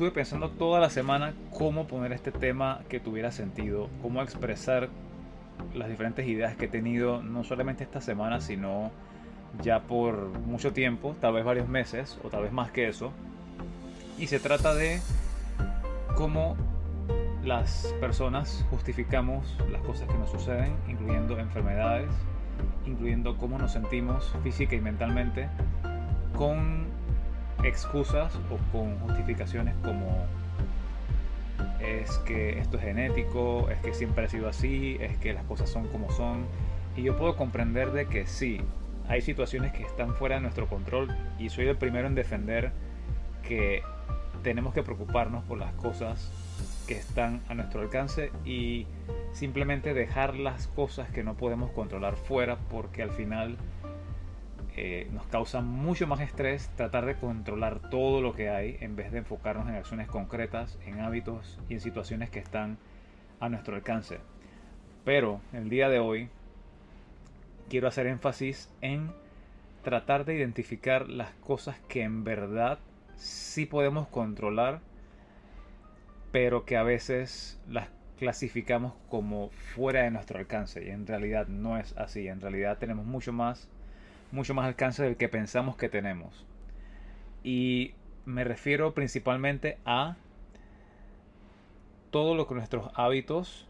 estuve pensando toda la semana cómo poner este tema que tuviera sentido, cómo expresar las diferentes ideas que he tenido, no solamente esta semana, sino ya por mucho tiempo, tal vez varios meses o tal vez más que eso. Y se trata de cómo las personas justificamos las cosas que nos suceden, incluyendo enfermedades, incluyendo cómo nos sentimos física y mentalmente, con excusas o con justificaciones como es que esto es genético, es que siempre ha sido así, es que las cosas son como son. Y yo puedo comprender de que sí, hay situaciones que están fuera de nuestro control y soy el primero en defender que tenemos que preocuparnos por las cosas que están a nuestro alcance y simplemente dejar las cosas que no podemos controlar fuera porque al final eh, nos causa mucho más estrés tratar de controlar todo lo que hay en vez de enfocarnos en acciones concretas, en hábitos y en situaciones que están a nuestro alcance. Pero el día de hoy quiero hacer énfasis en tratar de identificar las cosas que en verdad sí podemos controlar, pero que a veces las clasificamos como fuera de nuestro alcance y en realidad no es así, en realidad tenemos mucho más mucho más alcance del que pensamos que tenemos. Y me refiero principalmente a todo lo que nuestros hábitos,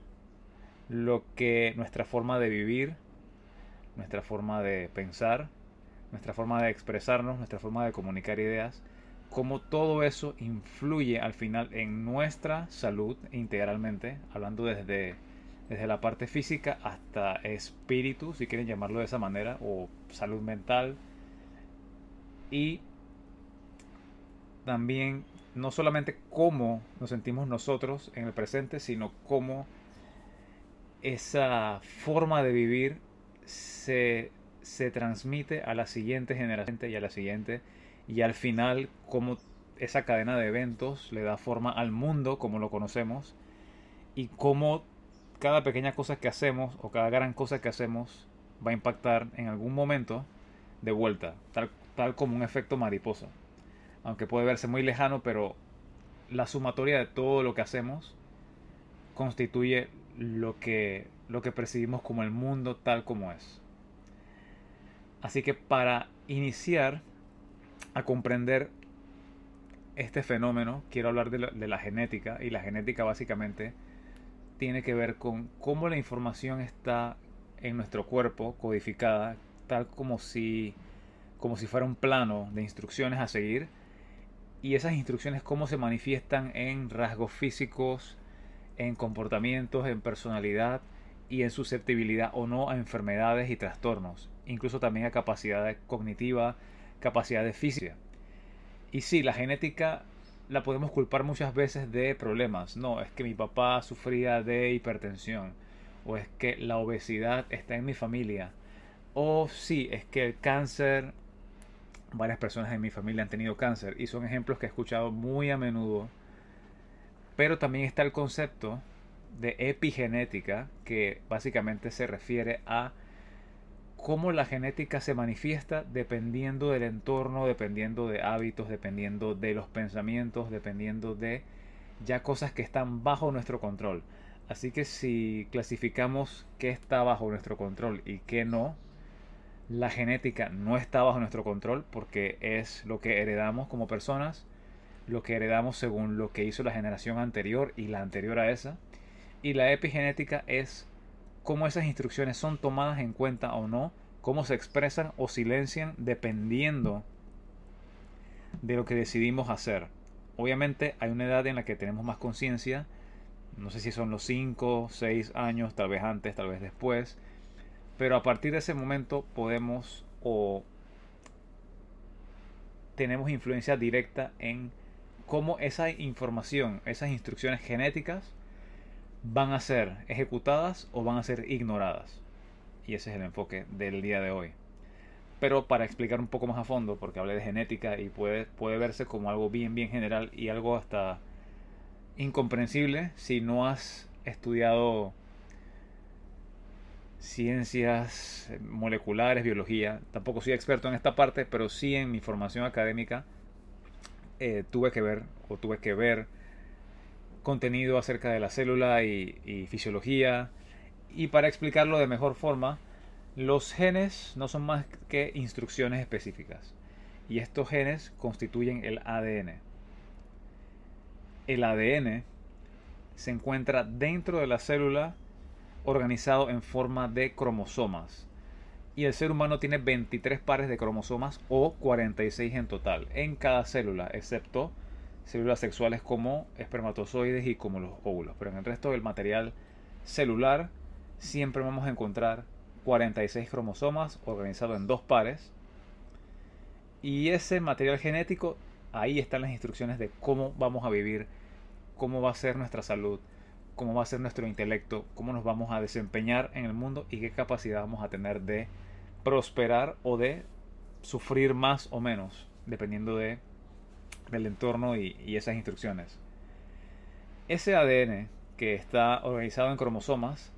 lo que nuestra forma de vivir, nuestra forma de pensar, nuestra forma de expresarnos, nuestra forma de comunicar ideas, cómo todo eso influye al final en nuestra salud integralmente, hablando desde desde la parte física hasta espíritu, si quieren llamarlo de esa manera, o salud mental. Y también no solamente cómo nos sentimos nosotros en el presente, sino cómo esa forma de vivir se, se transmite a la siguiente generación y a la siguiente, y al final cómo esa cadena de eventos le da forma al mundo como lo conocemos, y cómo cada pequeña cosa que hacemos o cada gran cosa que hacemos va a impactar en algún momento de vuelta, tal, tal como un efecto mariposa. Aunque puede verse muy lejano, pero la sumatoria de todo lo que hacemos constituye lo que, lo que percibimos como el mundo tal como es. Así que para iniciar a comprender este fenómeno, quiero hablar de la, de la genética, y la genética básicamente tiene que ver con cómo la información está en nuestro cuerpo codificada, tal como si, como si fuera un plano de instrucciones a seguir, y esas instrucciones cómo se manifiestan en rasgos físicos, en comportamientos, en personalidad y en susceptibilidad o no a enfermedades y trastornos, incluso también a capacidad cognitiva, capacidad de física. Y sí, la genética la podemos culpar muchas veces de problemas. No, es que mi papá sufría de hipertensión. O es que la obesidad está en mi familia. O sí, es que el cáncer, varias personas en mi familia han tenido cáncer. Y son ejemplos que he escuchado muy a menudo. Pero también está el concepto de epigenética, que básicamente se refiere a cómo la genética se manifiesta dependiendo del entorno, dependiendo de hábitos, dependiendo de los pensamientos, dependiendo de ya cosas que están bajo nuestro control. Así que si clasificamos qué está bajo nuestro control y qué no, la genética no está bajo nuestro control porque es lo que heredamos como personas, lo que heredamos según lo que hizo la generación anterior y la anterior a esa. Y la epigenética es cómo esas instrucciones son tomadas en cuenta o no, cómo se expresan o silencian dependiendo de lo que decidimos hacer. Obviamente hay una edad en la que tenemos más conciencia, no sé si son los 5, 6 años, tal vez antes, tal vez después, pero a partir de ese momento podemos o tenemos influencia directa en cómo esa información, esas instrucciones genéticas van a ser ejecutadas o van a ser ignoradas. Y ese es el enfoque del día de hoy. Pero para explicar un poco más a fondo, porque hablé de genética y puede, puede verse como algo bien, bien general y algo hasta incomprensible si no has estudiado ciencias moleculares, biología. Tampoco soy experto en esta parte, pero sí en mi formación académica eh, tuve que ver o tuve que ver contenido acerca de la célula y, fisiología. Y para explicarlo de mejor forma, los genes no son más que instrucciones específicas. Y estos genes constituyen el ADN. El ADN se encuentra dentro de la célula organizado en forma de cromosomas. Y el ser humano tiene 23 pares de cromosomas o 46 en total en cada célula, excepto células sexuales como espermatozoides y como los óvulos. Pero en el resto del material celular siempre vamos a encontrar 46 cromosomas organizados en dos pares. Y ese material genético, ahí están las instrucciones de cómo vamos a vivir, cómo va a ser nuestra salud, cómo va a ser nuestro intelecto, cómo nos vamos a desempeñar en el mundo y qué capacidad vamos a tener de prosperar o de sufrir más o menos, dependiendo de del entorno y, esas instrucciones. Ese ADN que está organizado en cromosomas,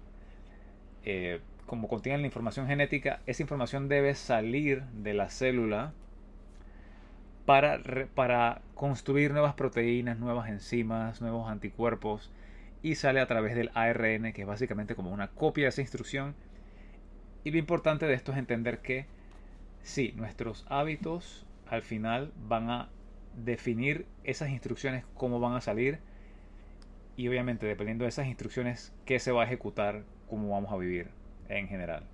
eh, como contiene la información genética, esa información debe salir de la célula para, para construir nuevas proteínas, nuevas enzimas, nuevos anticuerpos y sale a través del ARN, que es básicamente como una copia de esa instrucción. Y lo importante de esto es entender que sí, nuestros hábitos al final van a definir esas instrucciones, cómo van a salir y obviamente dependiendo de esas instrucciones, qué se va a ejecutar, cómo vamos a vivir en general.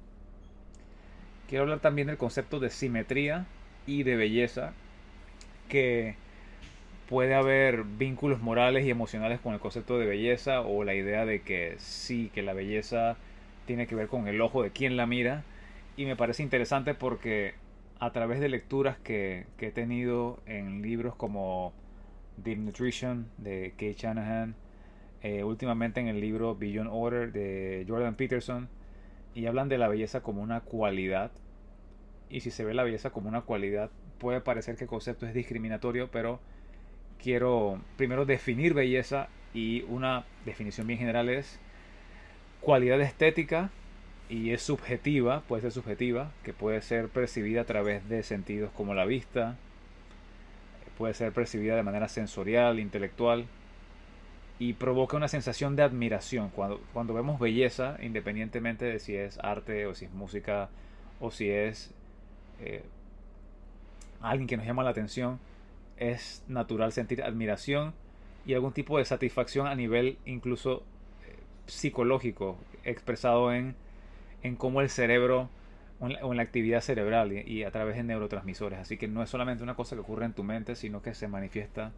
Quiero hablar también del concepto de simetría y de belleza, que puede haber vínculos morales y emocionales con el concepto de belleza o la idea de que sí, que la belleza tiene que ver con el ojo de quien la mira. Y me parece interesante porque a través de lecturas que, he tenido en libros como Deep Nutrition de Kate Shanahan, eh, últimamente en el libro Beyond Order de Jordan Peterson, y hablan de la belleza como una cualidad. Y si se ve la belleza como una cualidad, puede parecer que el concepto es discriminatorio, pero quiero primero definir belleza y una definición bien general es cualidad estética y es subjetiva, puede ser subjetiva, que puede ser percibida a través de sentidos como la vista, puede ser percibida de manera sensorial, intelectual, y provoca una sensación de admiración. Cuando, cuando vemos belleza, independientemente de si es arte o si es música o si es eh, alguien que nos llama la atención, es natural sentir admiración y algún tipo de satisfacción a nivel incluso eh, psicológico, expresado en en cómo el cerebro o en, la, actividad cerebral y, a través de neurotransmisores. Así que no es solamente una cosa que ocurre en tu mente, sino que se manifiesta,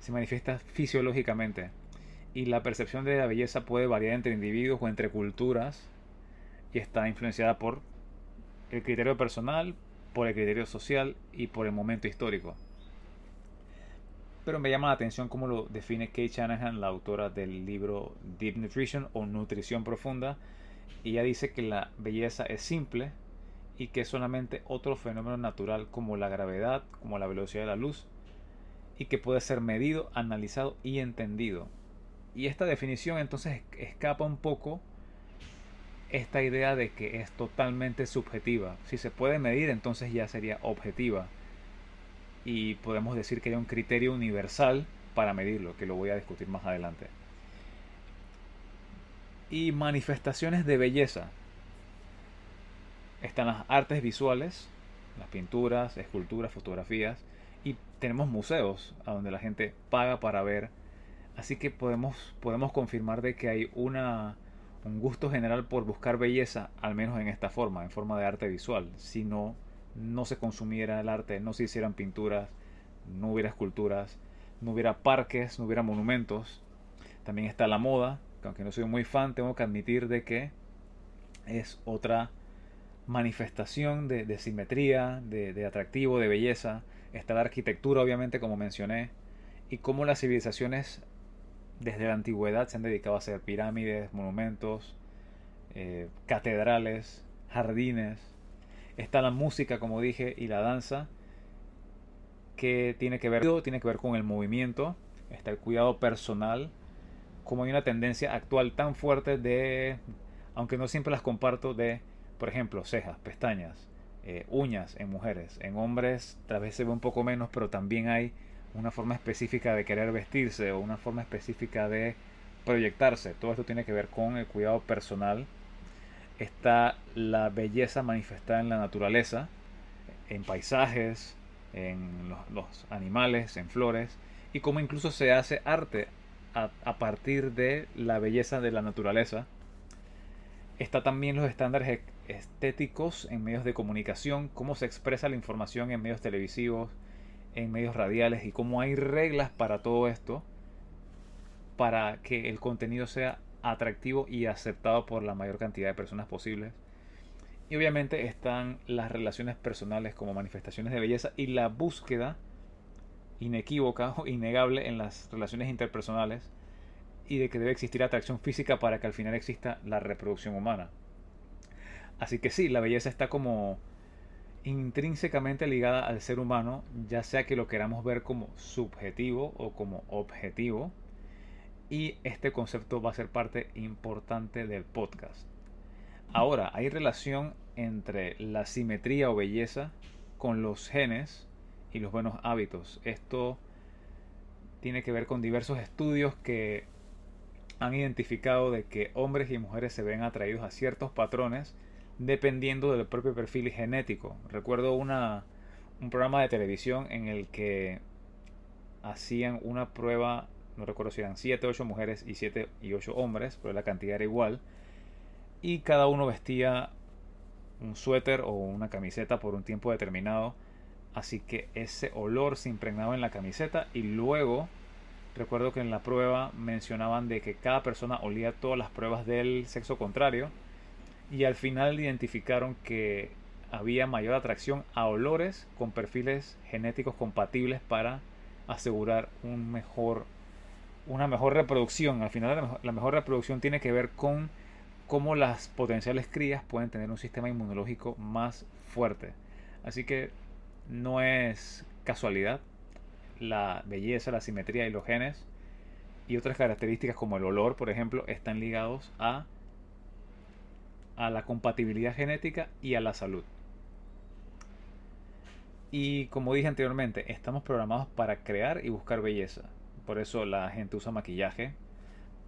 se manifiesta fisiológicamente. Y la percepción de la belleza puede variar entre individuos o entre culturas y está influenciada por el criterio personal, por el criterio social y por el momento histórico. Pero me llama la atención cómo lo define Kate Shanahan, la autora del libro Deep Nutrition o Nutrición Profunda, y ella dice que la belleza es simple y que es solamente otro fenómeno natural como la gravedad, como la velocidad de la luz, y que puede ser medido, analizado y entendido. Y esta definición entonces escapa un poco esta idea de que es totalmente subjetiva. Si se puede medir, entonces ya sería objetiva. Y podemos decir que hay un criterio universal para medirlo, que lo voy a discutir más adelante y manifestaciones de belleza. Están las artes visuales, las pinturas, esculturas, fotografías y tenemos museos a donde la gente paga para ver. Así que podemos, podemos confirmar de que hay una, un gusto general por buscar belleza, al menos en esta forma, en forma de arte visual. Si no, no se consumiera el arte, no se hicieran pinturas, no hubiera esculturas, no hubiera parques, no hubiera monumentos. También está la moda, aunque no soy muy fan, tengo que admitir de que es otra manifestación de, simetría, de, atractivo, de belleza. Está la arquitectura, obviamente, como mencioné, y cómo las civilizaciones desde la antigüedad se han dedicado a hacer pirámides, monumentos, eh, catedrales, jardines. Está la música, como dije, y la danza, que tiene que ver, tiene que ver con el movimiento. Está el cuidado personal, como hay una tendencia actual tan fuerte de, aunque no siempre las comparto, de, por ejemplo, cejas, pestañas, eh, uñas en mujeres. En hombres tal vez se ve un poco menos, pero también hay una forma específica de querer vestirse o una forma específica de proyectarse. Todo esto tiene que ver con el cuidado personal. Está la belleza manifestada en la naturaleza, en paisajes, en los, animales, en flores, y cómo incluso se hace arte a, partir de la belleza de la naturaleza. Está también los estándares estéticos en medios de comunicación, cómo se expresa la información en medios televisivos, en medios radiales y cómo hay reglas para todo esto para que el contenido sea atractivo y aceptado por la mayor cantidad de personas posibles. Y obviamente están las relaciones personales como manifestaciones de belleza y la búsqueda inequívoca o innegable en las relaciones interpersonales y de que debe existir atracción física para que al final exista la reproducción humana. Así que sí, la belleza está como intrínsecamente ligada al ser humano, ya sea que lo queramos ver como subjetivo o como objetivo. Y este concepto va a ser parte importante del podcast. Ahora, hay relación entre la simetría o belleza con los genes y los buenos hábitos. Esto tiene que ver con diversos estudios que han identificado de que hombres y mujeres se ven atraídos a ciertos patrones dependiendo del propio perfil genético. Recuerdo una, un programa de televisión en el que hacían una prueba, no recuerdo si eran 7, 8 mujeres y 7 y 8 hombres, pero la cantidad era igual. Y cada uno vestía un suéter o una camiseta por un tiempo determinado. Así que ese olor se impregnaba en la camiseta y luego recuerdo que en la prueba mencionaban de que cada persona olía todas las pruebas del sexo contrario y al final identificaron que había mayor atracción a olores con perfiles genéticos compatibles para asegurar una mejor reproducción. Al final la mejor reproducción tiene que ver con cómo las potenciales crías pueden tener un sistema inmunológico más fuerte. Así que no es casualidad la belleza, la simetría y los genes y otras características como el olor, por ejemplo, están ligados a a la compatibilidad genética y a la salud. Y como dije anteriormente, estamos programados para crear y buscar belleza. Por eso la gente usa maquillaje.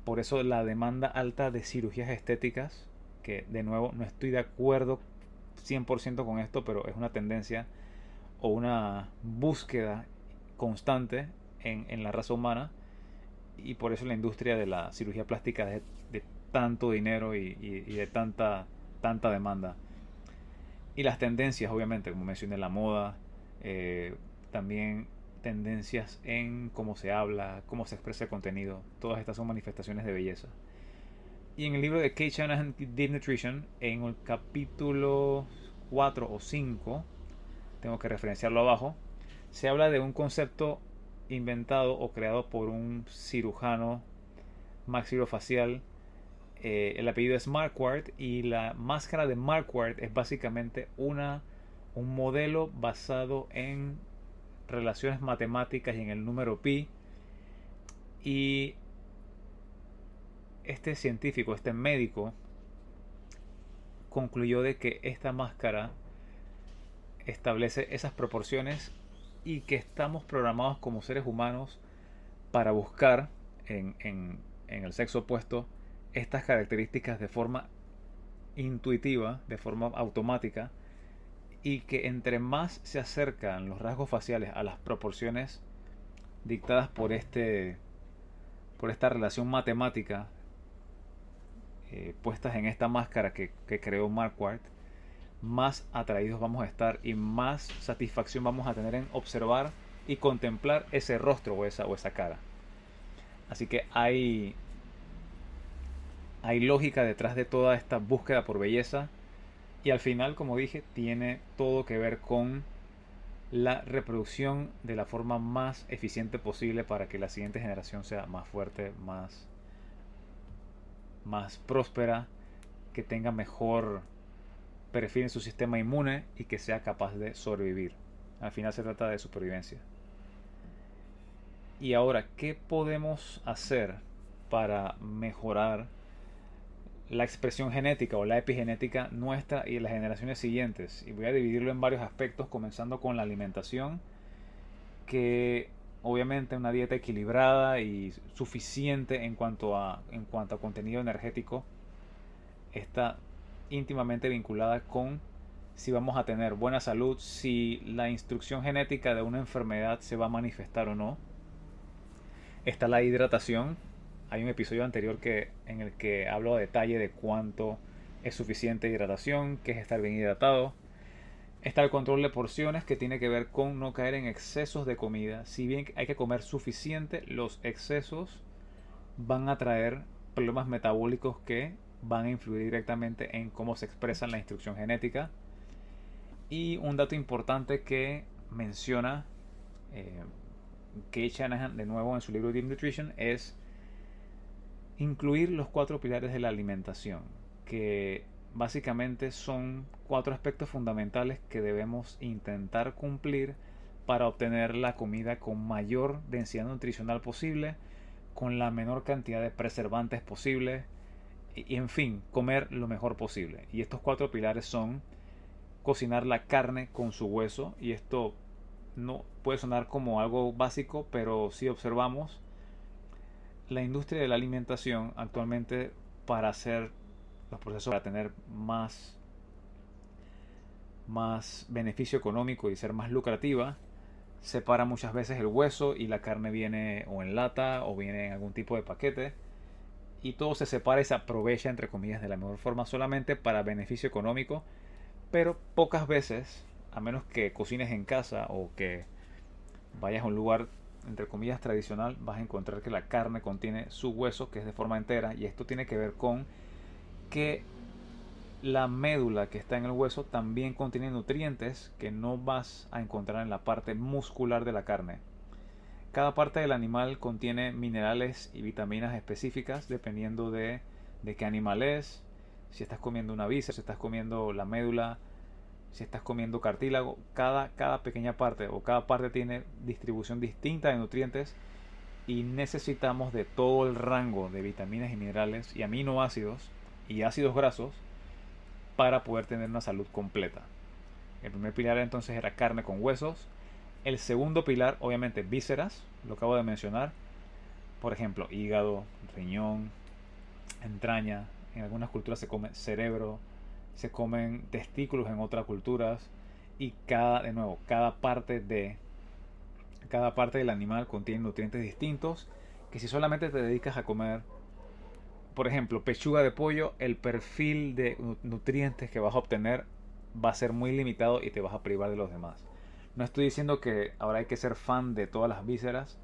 Por eso la demanda alta de cirugías estéticas, que de nuevo no estoy de acuerdo 100% con esto, pero es una tendencia o una búsqueda constante en, la raza humana. Y por eso la industria de la cirugía plástica de, de tanto dinero y, de tanta, tanta demanda. Y las tendencias, obviamente, como mencioné, la moda, eh, también tendencias en cómo se habla, cómo se expresa el contenido. Todas estas son manifestaciones de belleza. Y en el libro de Kate Shanahan, Deep Nutrition, en el capítulo 4 o 5, tengo que referenciarlo abajo, se habla de un concepto inventado o creado por un cirujano maxilofacial eh, el apellido es Marquardt y la máscara de Marquardt es básicamente una, un modelo basado en relaciones matemáticas y en el número pi. Y este científico, este médico, concluyó de que esta máscara establece esas proporciones y que estamos programados como seres humanos para buscar en, en, el sexo opuesto estas características de forma intuitiva, de forma automática, y que entre más se acercan los rasgos faciales a las proporciones dictadas por este por esta relación matemática eh, puestas en esta máscara que, creó Marquardt, más atraídos vamos a estar y más satisfacción vamos a tener en observar y contemplar ese rostro o esa, o esa cara. Así que hay hay lógica detrás de toda esta búsqueda por belleza y al final, como dije, tiene todo que ver con la reproducción de la forma más eficiente posible para que la siguiente generación sea más fuerte, más, más próspera, que tenga mejor perfil en su sistema inmune y que sea capaz de sobrevivir. Al final se trata de supervivencia. Y ahora, ¿qué podemos hacer para mejorar la expresión genética o la epigenética nuestra y las generaciones siguientes. Y voy a dividirlo en varios aspectos, comenzando con la alimentación, que obviamente una dieta equilibrada y suficiente en cuanto a, en cuanto a contenido energético está íntimamente vinculada con si vamos a tener buena salud, si la instrucción genética de una enfermedad se va a manifestar o no. Está la hidratación. Hay un episodio anterior que, en el que hablo a detalle de cuánto es suficiente hidratación, qué es estar bien hidratado. Está el control de porciones que tiene que ver con no caer en excesos de comida. Si bien hay que comer suficiente, los excesos van a traer problemas metabólicos que van a influir directamente en cómo se expresa la instrucción genética. Y un dato importante que menciona eh, Shanahan de nuevo en su libro Deep Nutrition es incluir los cuatro pilares de la alimentación, que básicamente son cuatro aspectos fundamentales que debemos intentar cumplir para obtener la comida con mayor densidad nutricional posible, con la menor cantidad de preservantes posible y en fin, comer lo mejor posible. Y estos cuatro pilares son cocinar la carne con su hueso y esto no puede sonar como algo básico, pero si observamos la industria de la alimentación actualmente para hacer los procesos para tener más, más beneficio económico y ser más lucrativa, separa muchas veces el hueso y la carne viene o en lata o viene en algún tipo de paquete y todo se separa y se aprovecha entre comillas de la mejor forma solamente para beneficio económico, pero pocas veces, a menos que cocines en casa o que vayas a un lugar entre comillas tradicional, vas a encontrar que la carne contiene su hueso que es de forma entera y esto tiene que ver con que la médula que está en el hueso también contiene nutrientes que no vas a encontrar en la parte muscular de la carne. Cada parte del animal contiene minerales y vitaminas específicas dependiendo de, de qué animal es, si estás comiendo una víscera, si estás comiendo la médula, si estás comiendo cartílago, cada, cada pequeña parte o cada parte tiene distribución distinta de nutrientes y necesitamos de todo el rango de vitaminas y minerales y aminoácidos y ácidos grasos para poder tener una salud completa. El primer pilar entonces era carne con huesos. El segundo pilar, obviamente, vísceras, lo acabo de mencionar. Por ejemplo, hígado, riñón, entraña. En algunas culturas se come cerebro, se comen testículos en otras culturas. Y cada, de nuevo, cada parte de cada parte del animal contiene nutrientes distintos que si solamente te dedicas a comer por ejemplo, pechuga de pollo, el perfil de nutrientes que vas a obtener va a ser muy limitado y te vas a privar de los demás. No estoy diciendo que ahora hay que ser fan de todas las vísceras.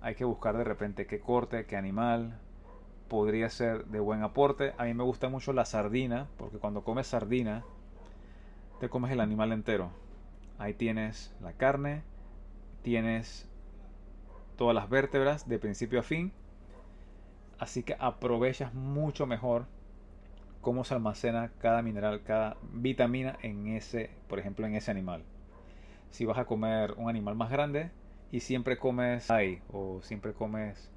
Hay que buscar de repente qué corte, qué animal podría ser de buen aporte. A mí me gusta mucho la sardina, porque cuando comes sardina, te comes el animal entero. Ahí tienes la carne, tienes todas las vértebras de principio a fin Así que aprovechas mucho mejor cómo se almacena cada mineral, cada vitamina en ese, por ejemplo, en ese animal. Si vas a comer un animal más grande y siempre comes ahí o siempre comes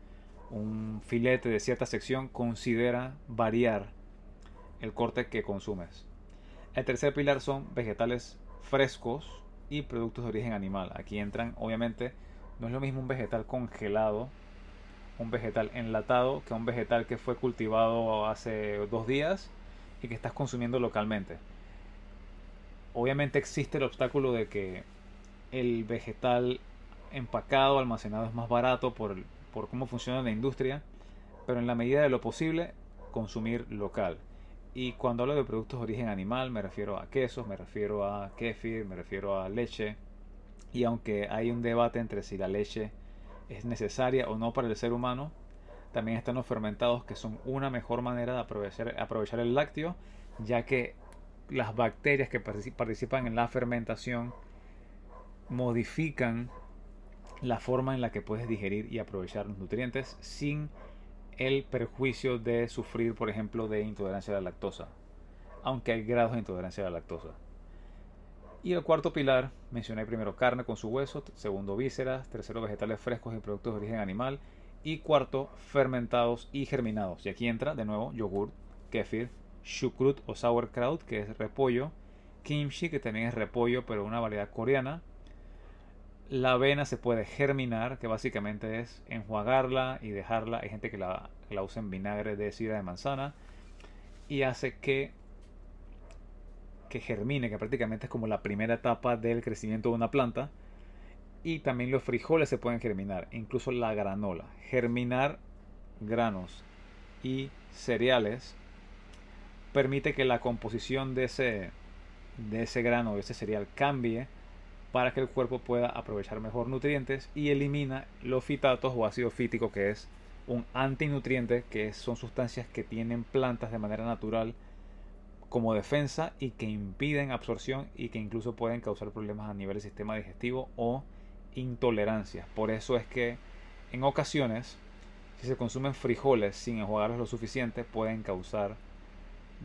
un filete de cierta sección, considera variar el corte que consumes. El tercer pilar son vegetales frescos y productos de origen animal. Aquí entran, obviamente, no es lo mismo un vegetal congelado un vegetal enlatado que un vegetal que fue cultivado hace dos días y que estás consumiendo localmente. Obviamente existe el obstáculo de que el vegetal empacado, almacenado es más barato por, por cómo funciona la industria, pero en la medida de lo posible consumir local. Y cuando hablo de productos de origen animal me refiero a quesos, me refiero a kefir, me refiero a leche. Y aunque hay un debate entre si la leche es necesaria o no para el ser humano. También están los fermentados que son una mejor manera de aprovechar, aprovechar el lácteo, ya que las bacterias que participan en la fermentación modifican la forma en la que puedes digerir y aprovechar los nutrientes sin el perjuicio de sufrir, por ejemplo, de intolerancia a la lactosa, aunque hay grados de intolerancia a la lactosa. Y el cuarto pilar, mencioné primero carne con su hueso, segundo vísceras, tercero vegetales frescos y productos de origen animal, y cuarto fermentados y germinados. Y aquí entra de nuevo yogur, kefir, shukrut o sauerkraut, que es repollo, kimchi, que también es repollo, pero una variedad coreana, La avena se puede germinar, que básicamente es enjuagarla y dejarla. Hay gente que la, la usa en vinagre de sidra de manzana y hace que que germine, que prácticamente es como la primera etapa del crecimiento de una planta. Y también los frijoles se pueden germinar, incluso la granola. Germinar granos y cereales permite que la composición de ese, de ese grano, de ese cereal cambie para que el cuerpo pueda aprovechar mejor nutrientes y elimina los fitatos o ácido fítico que es un antinutriente que son sustancias que tienen plantas de manera natural como defensa y que impiden absorción y que incluso pueden causar problemas a nivel del sistema digestivo o intolerancias. Por eso es que en ocasiones, si se consumen frijoles sin enjuagarlos lo suficiente, pueden causar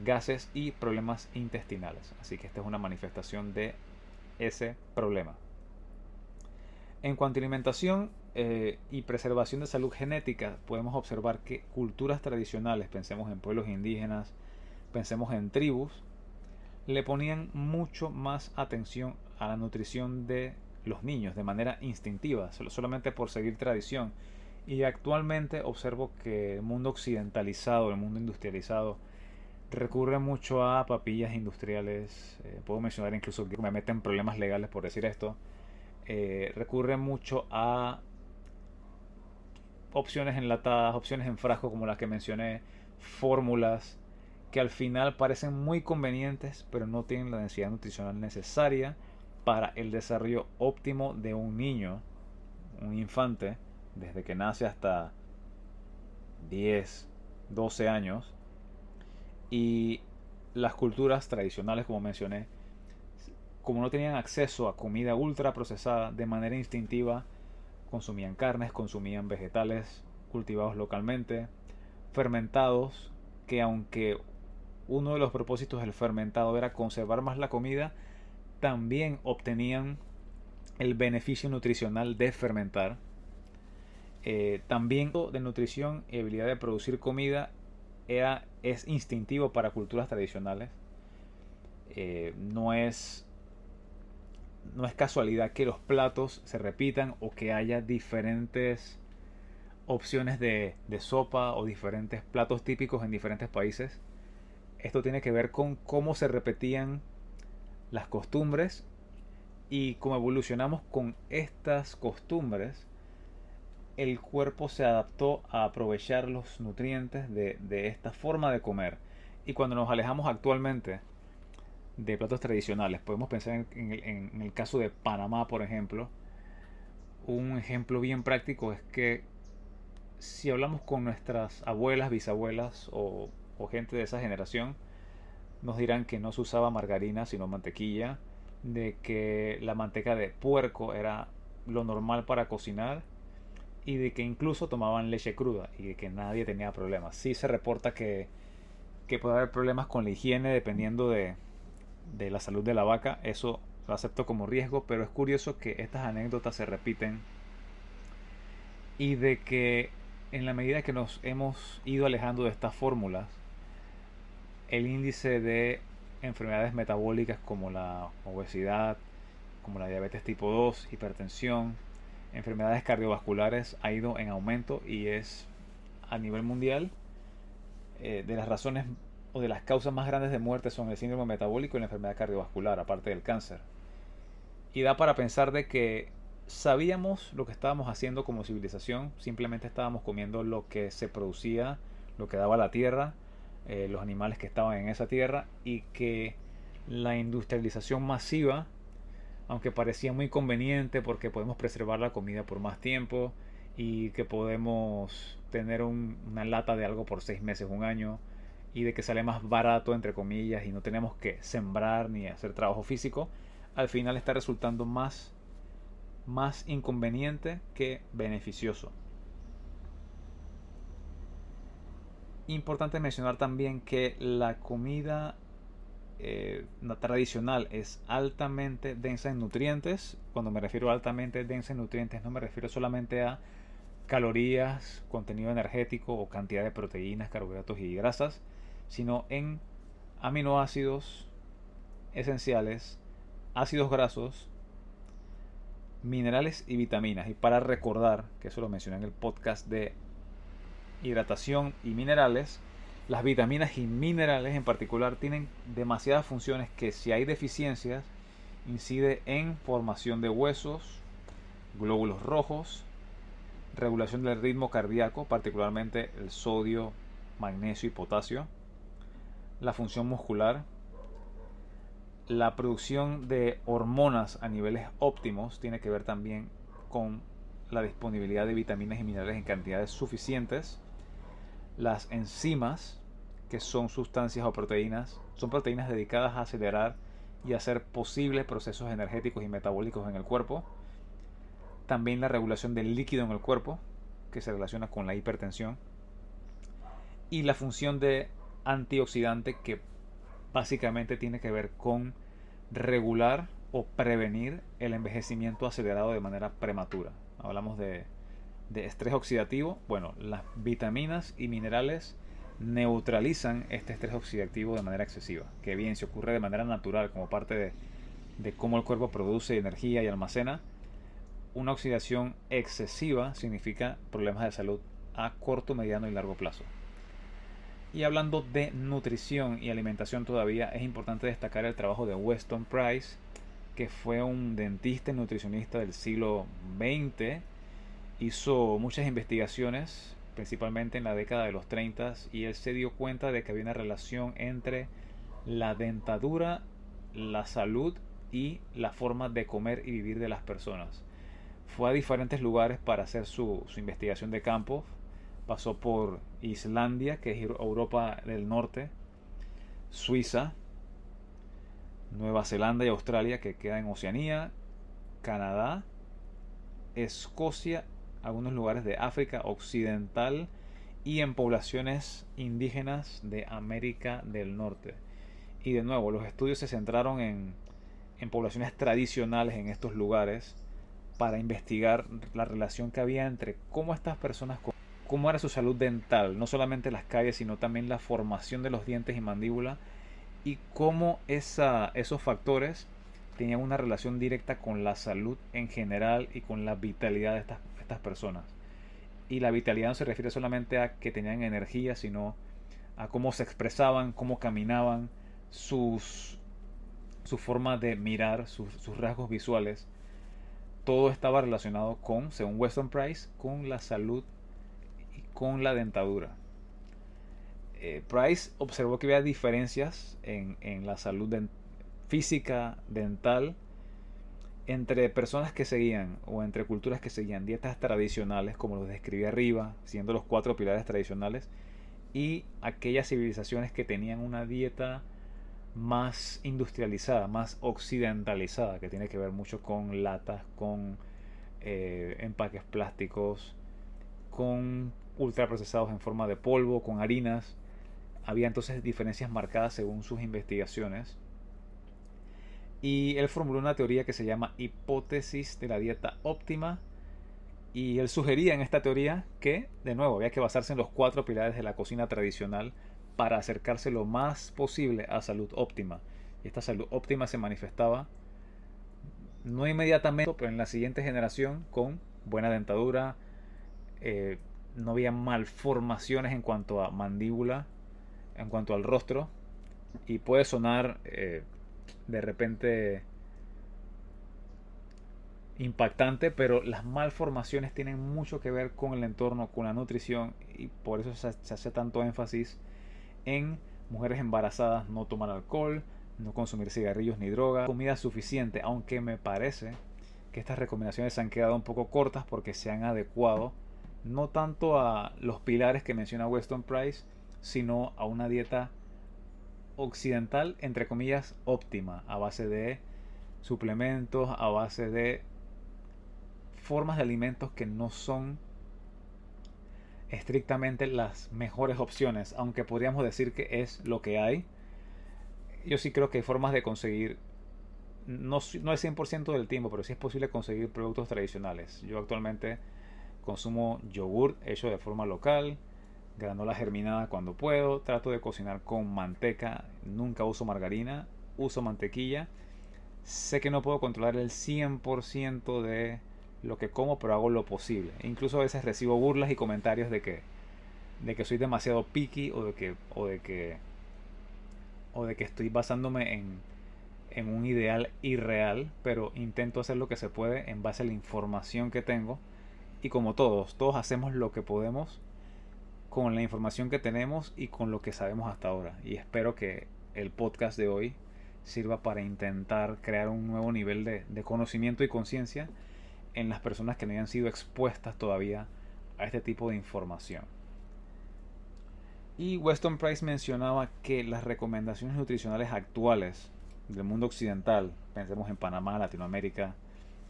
gases y problemas intestinales. Así que esta es una manifestación de ese problema. En cuanto a alimentación eh, y preservación de salud genética, podemos observar que culturas tradicionales, pensemos en pueblos indígenas, pensemos en tribus, le ponían mucho más atención a la nutrición de los niños de manera instintiva, solamente por seguir tradición. Y actualmente observo que el mundo occidentalizado, el mundo industrializado, recurre mucho a papillas industriales. Eh, puedo mencionar incluso que me meten problemas legales por decir esto. Eh, recurre mucho a opciones enlatadas, opciones en frasco como las que mencioné, fórmulas que al final parecen muy convenientes, pero no tienen la densidad nutricional necesaria para el desarrollo óptimo de un niño, un infante, desde que nace hasta 10, 12 años. Y las culturas tradicionales, como mencioné, como no tenían acceso a comida ultra procesada, de manera instintiva consumían carnes, consumían vegetales cultivados localmente, fermentados, que aunque uno de los propósitos del fermentado era conservar más la comida, también obtenían el beneficio nutricional de fermentar. Eh, también de nutrición y habilidad de producir comida es instintivo para culturas tradicionales. Eh, no, es, no es casualidad que los platos se repitan o que haya diferentes opciones de sopa o diferentes platos típicos en diferentes países esto tiene que ver con cómo se repetían las costumbres y cómo evolucionamos con estas costumbres, el cuerpo se adaptó a aprovechar los nutrientes de, esta forma de comer. Y cuando nos alejamos actualmente de platos tradicionales, podemos pensar en el caso de Panamá, por ejemplo. Un ejemplo bien práctico es que si hablamos con nuestras abuelas, bisabuelas o o gente de esa generación nos dirán que no se usaba margarina sino mantequilla, de que la manteca de puerco era lo normal para cocinar y de que incluso tomaban leche cruda y de que nadie tenía problemas. Sí se reporta que, que puede haber problemas con la higiene dependiendo de, de la salud de la vaca, eso lo acepto como riesgo, pero es curioso que estas anécdotas se repiten y de que en la medida que nos hemos ido alejando de estas fórmulas, el índice de enfermedades metabólicas como la obesidad, como la diabetes tipo 2, hipertensión, enfermedades cardiovasculares ha ido en aumento y es a nivel mundial eh, de las razones o de las causas más grandes de muerte son el síndrome metabólico y la enfermedad cardiovascular, aparte del cáncer. Y da para pensar de que sabíamos lo que estábamos haciendo como civilización, simplemente estábamos comiendo lo que se producía, lo que daba la tierra, eh, los animales que estaban en esa tierra y que la industrialización masiva, aunque parecía muy conveniente porque podemos preservar la comida por más tiempo y que podemos tener una lata de algo por seis meses, un año, y de que sale más barato, entre comillas, y no tenemos que sembrar ni hacer trabajo físico, al final está resultando más, más inconveniente que beneficioso. Importante mencionar también que la comida eh, tradicional es altamente densa en nutrientes. Cuando me refiero a altamente densa en nutrientes no me refiero solamente a calorías, contenido energético o cantidad de proteínas, carbohidratos y grasas, sino en aminoácidos esenciales, ácidos grasos, minerales y vitaminas. Y para recordar, que eso lo mencioné en el podcast de hidratación y minerales, las vitaminas y minerales en particular tienen demasiadas funciones que si hay deficiencias incide en formación de huesos, glóbulos rojos, regulación del ritmo cardíaco, particularmente el sodio, magnesio y potasio, la función muscular, la producción de hormonas a niveles óptimos tiene que ver también con la disponibilidad de vitaminas y minerales en cantidades suficientes, las enzimas, que son sustancias o proteínas, son proteínas dedicadas a acelerar y hacer posibles procesos energéticos y metabólicos en el cuerpo. También la regulación del líquido en el cuerpo, que se relaciona con la hipertensión. Y la función de antioxidante, que básicamente tiene que ver con regular o prevenir el envejecimiento acelerado de manera prematura. Hablamos de, de estrés oxidativo. Bueno, las vitaminas y minerales neutralizan este estrés oxidativo de manera excesiva, que bien se ocurre de manera natural como parte de, de cómo el cuerpo produce energía y almacena. Una oxidación excesiva significa problemas de salud a corto, mediano y largo plazo. Y hablando de nutrición y alimentación todavía, es importante destacar el trabajo de Weston Price, que fue un dentista y nutricionista del siglo XX. Hizo muchas investigaciones principalmente en la década de los 30 y él se dio cuenta de que había una relación entre la dentadura, la salud y la forma de comer y vivir de las personas. Fue a diferentes lugares para hacer su, su investigación de campo. Pasó por Islandia, que es Europa del Norte, Suiza, Nueva Zelanda y Australia, que queda en Oceanía, Canadá, Escocia algunos lugares de África Occidental y en poblaciones indígenas de América del Norte. Y de nuevo, los estudios se centraron en, en poblaciones tradicionales en estos lugares para investigar la relación que había entre cómo estas personas, cómo era su salud dental, no solamente las calles, sino también la formación de los dientes y mandíbula, y cómo esa, esos factores tenían una relación directa con la salud en general y con la vitalidad de estas personas. Y la vitalidad no se refiere solamente a que tenían energía, sino a cómo se expresaban, cómo caminaban, sus, su forma de mirar, sus, rasgos visuales. Todo estaba relacionado con, según Weston Price, con la salud y con la dentadura. Eh, Price observó que había diferencias en, en la salud física, dental, entre personas que seguían o entre culturas que seguían dietas tradicionales, como los describí arriba, siendo los cuatro pilares tradicionales, y aquellas civilizaciones que tenían una dieta más industrializada, más occidentalizada, que tiene que ver mucho con latas, con eh, empaques plásticos, con ultraprocesados en forma de polvo, con harinas. Había entonces diferencias marcadas según sus investigaciones y él formuló una teoría que se llama hipótesis de la dieta óptima. Y él sugería en esta teoría que, de nuevo, había que basarse en los cuatro pilares de la cocina tradicional para acercarse lo más posible a salud óptima. Y esta salud óptima se manifestaba no inmediatamente, pero en la siguiente generación con buena dentadura, eh, no había malformaciones en cuanto a mandíbula, en cuanto al rostro, y puede sonar eh, de repente impactante, pero las malformaciones tienen mucho que ver con el entorno, con la nutrición y por eso se, hace tanto énfasis en mujeres embarazadas no tomar alcohol, no consumir cigarrillos ni drogas, comida suficiente, aunque me parece que estas recomendaciones se han quedado un poco cortas porque se han adecuado no tanto a los pilares que menciona Weston Price, sino a una dieta occidental, entre comillas, óptima, a base de suplementos, a base de formas de alimentos que no son estrictamente las mejores opciones, aunque podríamos decir que es lo que hay. Yo sí creo que hay formas de conseguir, no, no el 100% del tiempo, pero sí es posible conseguir productos tradicionales. Yo actualmente consumo yogur hecho de forma local, granola germinada cuando puedo, trato de cocinar con manteca, nunca uso margarina, uso mantequilla sé que no puedo controlar el 100% de lo que como, pero hago lo posible. incluso a veces recibo burlas y comentarios de que, de que soy demasiado picky o de que, o de que, o de que estoy basándome en, en un ideal irreal, pero intento hacer lo que se puede en base a la información que tengo. Y como todos, todos hacemos lo que podemos con la información que tenemos y con lo que sabemos hasta ahora. Y espero que el podcast de hoy sirva para intentar crear un nuevo nivel de, de conocimiento y conciencia en las personas que no hayan sido expuestas todavía a este tipo de información. Y Weston Price mencionaba que las recomendaciones nutricionales actuales del mundo occidental, pensemos en Panamá, Latinoamérica,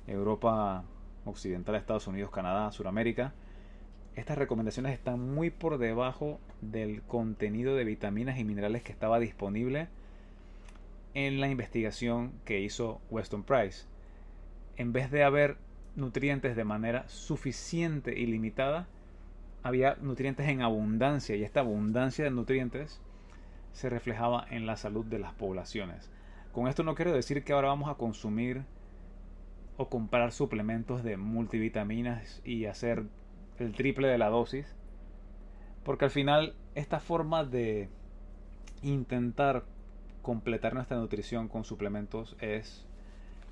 Europa Occidental, Estados Unidos, Canadá, Sudamérica, estas recomendaciones están muy por debajo del contenido de vitaminas y minerales que estaba disponible en la investigación que hizo Weston Price. En vez de haber nutrientes de manera suficiente y limitada, había nutrientes en abundancia y esta abundancia de nutrientes se reflejaba en la salud de las poblaciones. Con esto no quiero decir que ahora vamos a consumir o comprar suplementos de multivitaminas y hacer el triple de la dosis, porque al final esta forma de intentar completar nuestra nutrición con suplementos es,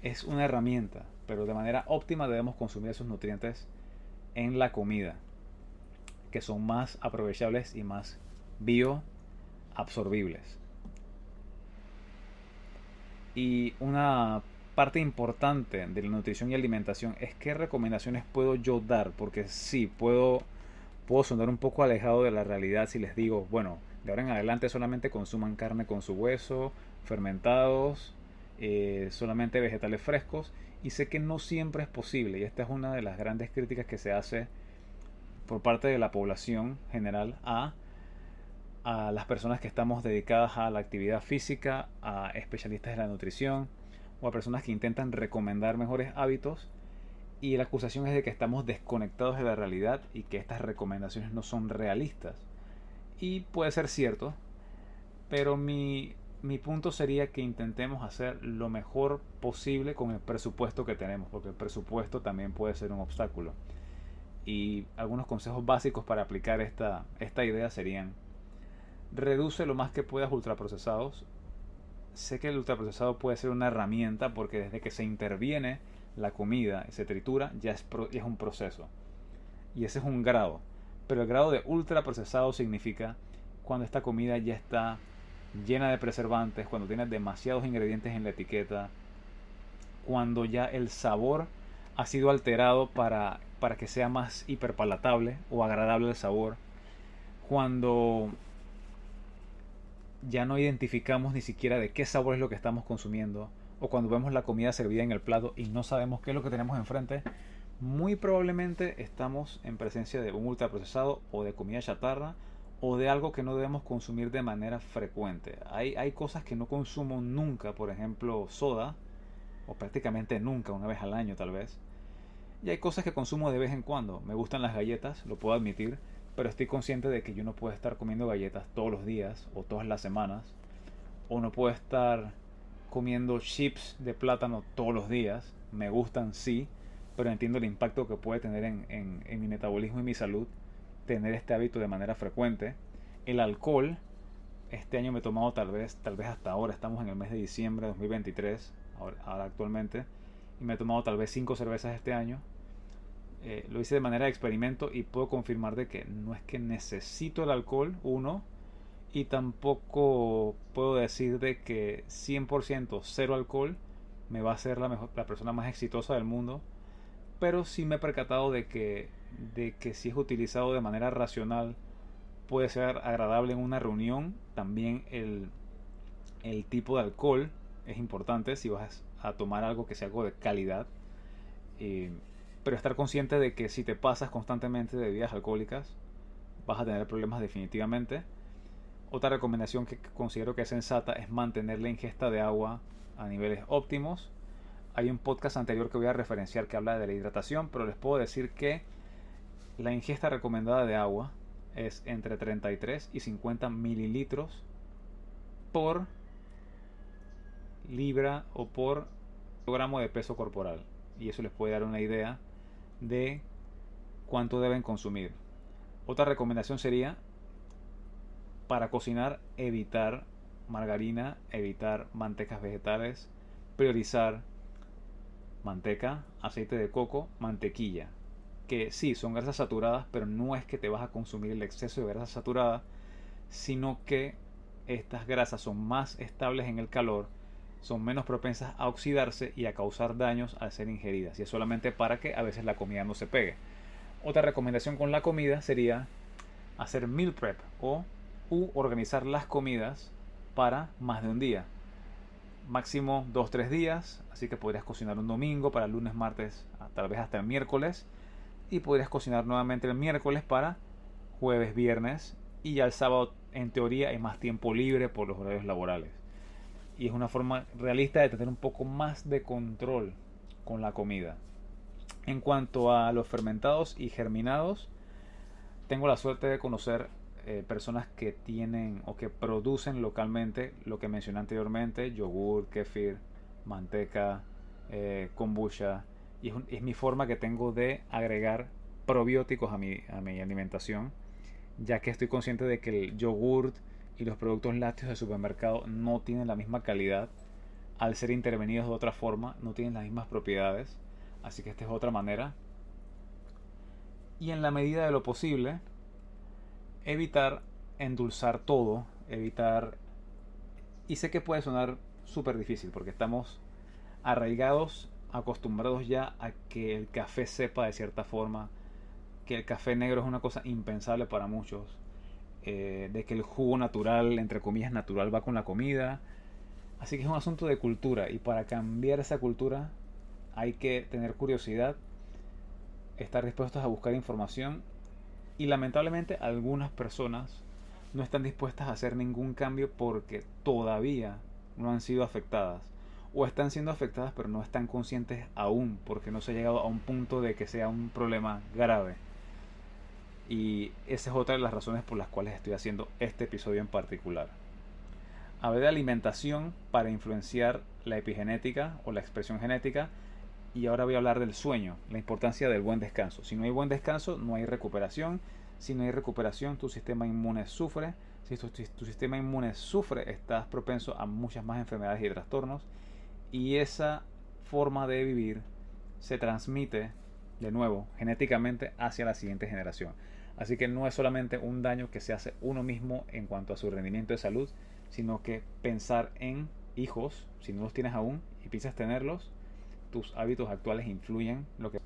es una herramienta, pero de manera óptima debemos consumir esos nutrientes en la comida, que son más aprovechables y más bioabsorbibles. Y una parte importante de la nutrición y alimentación es qué recomendaciones puedo yo dar, porque sí, puedo, puedo sonar un poco alejado de la realidad si les digo, bueno, de ahora en adelante solamente consuman carne con su hueso, fermentados, eh, solamente vegetales frescos, y sé que no siempre es posible, y esta es una de las grandes críticas que se hace por parte de la población general a a las personas que estamos dedicadas a la actividad física, a especialistas de la nutrición o a personas que intentan recomendar mejores hábitos y la acusación es de que estamos desconectados de la realidad y que estas recomendaciones no son realistas. Y puede ser cierto, pero mi, mi punto sería que intentemos hacer lo mejor posible con el presupuesto que tenemos, porque el presupuesto también puede ser un obstáculo. Y algunos consejos básicos para aplicar esta, esta idea serían reduce lo más que puedas ultraprocesados. Sé que el ultraprocesado puede ser una herramienta porque desde que se interviene la comida y se tritura ya es, un proceso. Y ese es un grado. Pero el grado de ultraprocesado significa cuando esta comida ya está llena de preservantes, cuando tiene demasiados ingredientes en la etiqueta, cuando ya el sabor ha sido alterado para, para que sea más hiperpalatable o agradable el sabor, cuando ya no identificamos ni siquiera de qué sabor es lo que estamos consumiendo, o cuando vemos la comida servida en el plato y no sabemos qué es lo que tenemos enfrente, muy probablemente estamos en presencia de un ultraprocesado o de comida chatarra o de algo que no debemos consumir de manera frecuente. Hay, hay cosas que no consumo nunca, por ejemplo soda, o prácticamente nunca, una vez al año tal vez. Y hay cosas que consumo de vez en cuando. Me gustan las galletas, lo puedo admitir, pero estoy consciente de que yo no puedo estar comiendo galletas todos los días o todas las semanas, o no puedo estar comiendo chips de plátano todos los días. Me gustan, sí, pero entiendo el impacto que puede tener en, en mi metabolismo y mi salud tener este hábito de manera frecuente. El alcohol, este año me he tomado tal vez, tal vez hasta ahora, estamos en el mes de diciembre de 2023, ahora, ahora actualmente, y me he tomado tal vez 5 cervezas este año eh, lo hice de manera de experimento y puedo confirmar de que no es que necesito el alcohol, uno, y tampoco puedo decir de que 100% cero alcohol me va a hacer la, mejor, la persona más exitosa del mundo, pero sí me he percatado de que, de que si es utilizado de manera racional puede ser agradable en una reunión, también el, el tipo de alcohol es importante si vas a tomar algo que sea algo de calidad. Eh, pero estar consciente de que si te pasas constantemente de bebidas alcohólicas, vas a tener problemas definitivamente. Otra recomendación que considero que es sensata es mantener la ingesta de agua a niveles óptimos. Hay un podcast anterior que voy a referenciar que habla de la hidratación, pero les puedo decir que la ingesta recomendada de agua es entre 33 y 50 mililitros por libra o por gramos de peso corporal. Y eso les puede dar una idea de cuánto deben consumir. Otra recomendación sería para cocinar evitar margarina, evitar mantecas vegetales, priorizar manteca, aceite de coco, mantequilla. Que sí, son grasas saturadas, pero no es que te vas a consumir el exceso de grasa saturada, sino que estas grasas son más estables en el calor, son menos propensas a oxidarse y a causar daños al ser ingeridas. Y es solamente para que a veces la comida no se pegue. Otra recomendación con la comida sería hacer meal prep o u organizar las comidas para más de un día. Máximo 2-3 días, así que podrías cocinar un domingo para lunes, martes, tal vez hasta el miércoles. Y podrías cocinar nuevamente el miércoles para jueves, viernes. Y ya el sábado, en teoría, hay más tiempo libre por los horarios laborales. Y es una forma realista de tener un poco más de control con la comida. En cuanto a los fermentados y germinados, tengo la suerte de conocer eh, personas que tienen o que producen localmente lo que mencioné anteriormente, yogur, kefir, manteca, eh, kombucha. Y es, mi forma que tengo de agregar probióticos a mi, a mi alimentación, ya que estoy consciente de que el yogur y los productos lácteos del supermercado no tienen la misma calidad al ser intervenidos de otra forma, no tienen las mismas propiedades. Así que esta es otra manera. Y en la medida de lo posible, evitar endulzar todo, evitar... Y sé que puede sonar súper difícil porque estamos arraigados, acostumbrados ya a que el café sepa de cierta forma, que el café negro es una cosa impensable para muchos, eh, de que el jugo natural, entre comillas natural, va con la comida. Así que es un asunto de cultura y para cambiar esa cultura hay que tener curiosidad, estar dispuestos a buscar información y lamentablemente algunas personas no están dispuestas a hacer ningún cambio porque todavía no han sido afectadas. O están siendo afectadas pero no están conscientes aún porque no se ha llegado a un punto de que sea un problema grave. Y esa es otra de las razones por las cuales estoy haciendo este episodio en particular. Hablar de alimentación para influenciar la epigenética o la expresión genética y ahora voy a hablar del sueño, la importancia del buen descanso. Si no hay buen descanso, no hay recuperación. Si no hay recuperación, tu sistema inmune sufre. Si tu, tu, sistema inmune sufre, estás propenso a muchas más enfermedades y trastornos. Y esa forma de vivir se transmite de nuevo genéticamente hacia la siguiente generación. Así que no es solamente un daño que se hace uno mismo en cuanto a su rendimiento de salud, sino que pensar en hijos, si no los tienes aún y piensas tenerlos, tus hábitos actuales influyen lo que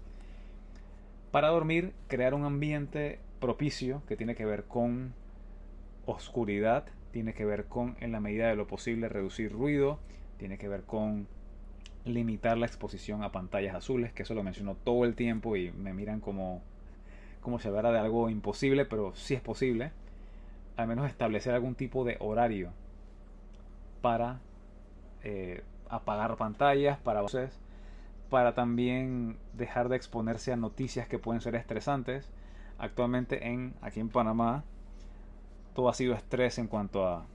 para dormir crear un ambiente propicio que tiene que ver con oscuridad tiene que ver con en la medida de lo posible reducir ruido tiene que ver con limitar la exposición a pantallas azules que eso lo menciono todo el tiempo y me miran como como si hablara de algo imposible pero sí es posible al menos establecer algún tipo de horario para eh, apagar pantallas para voces para también dejar de exponerse a noticias que pueden ser estresantes. Actualmente en aquí en Panamá todo ha sido estrés en cuanto a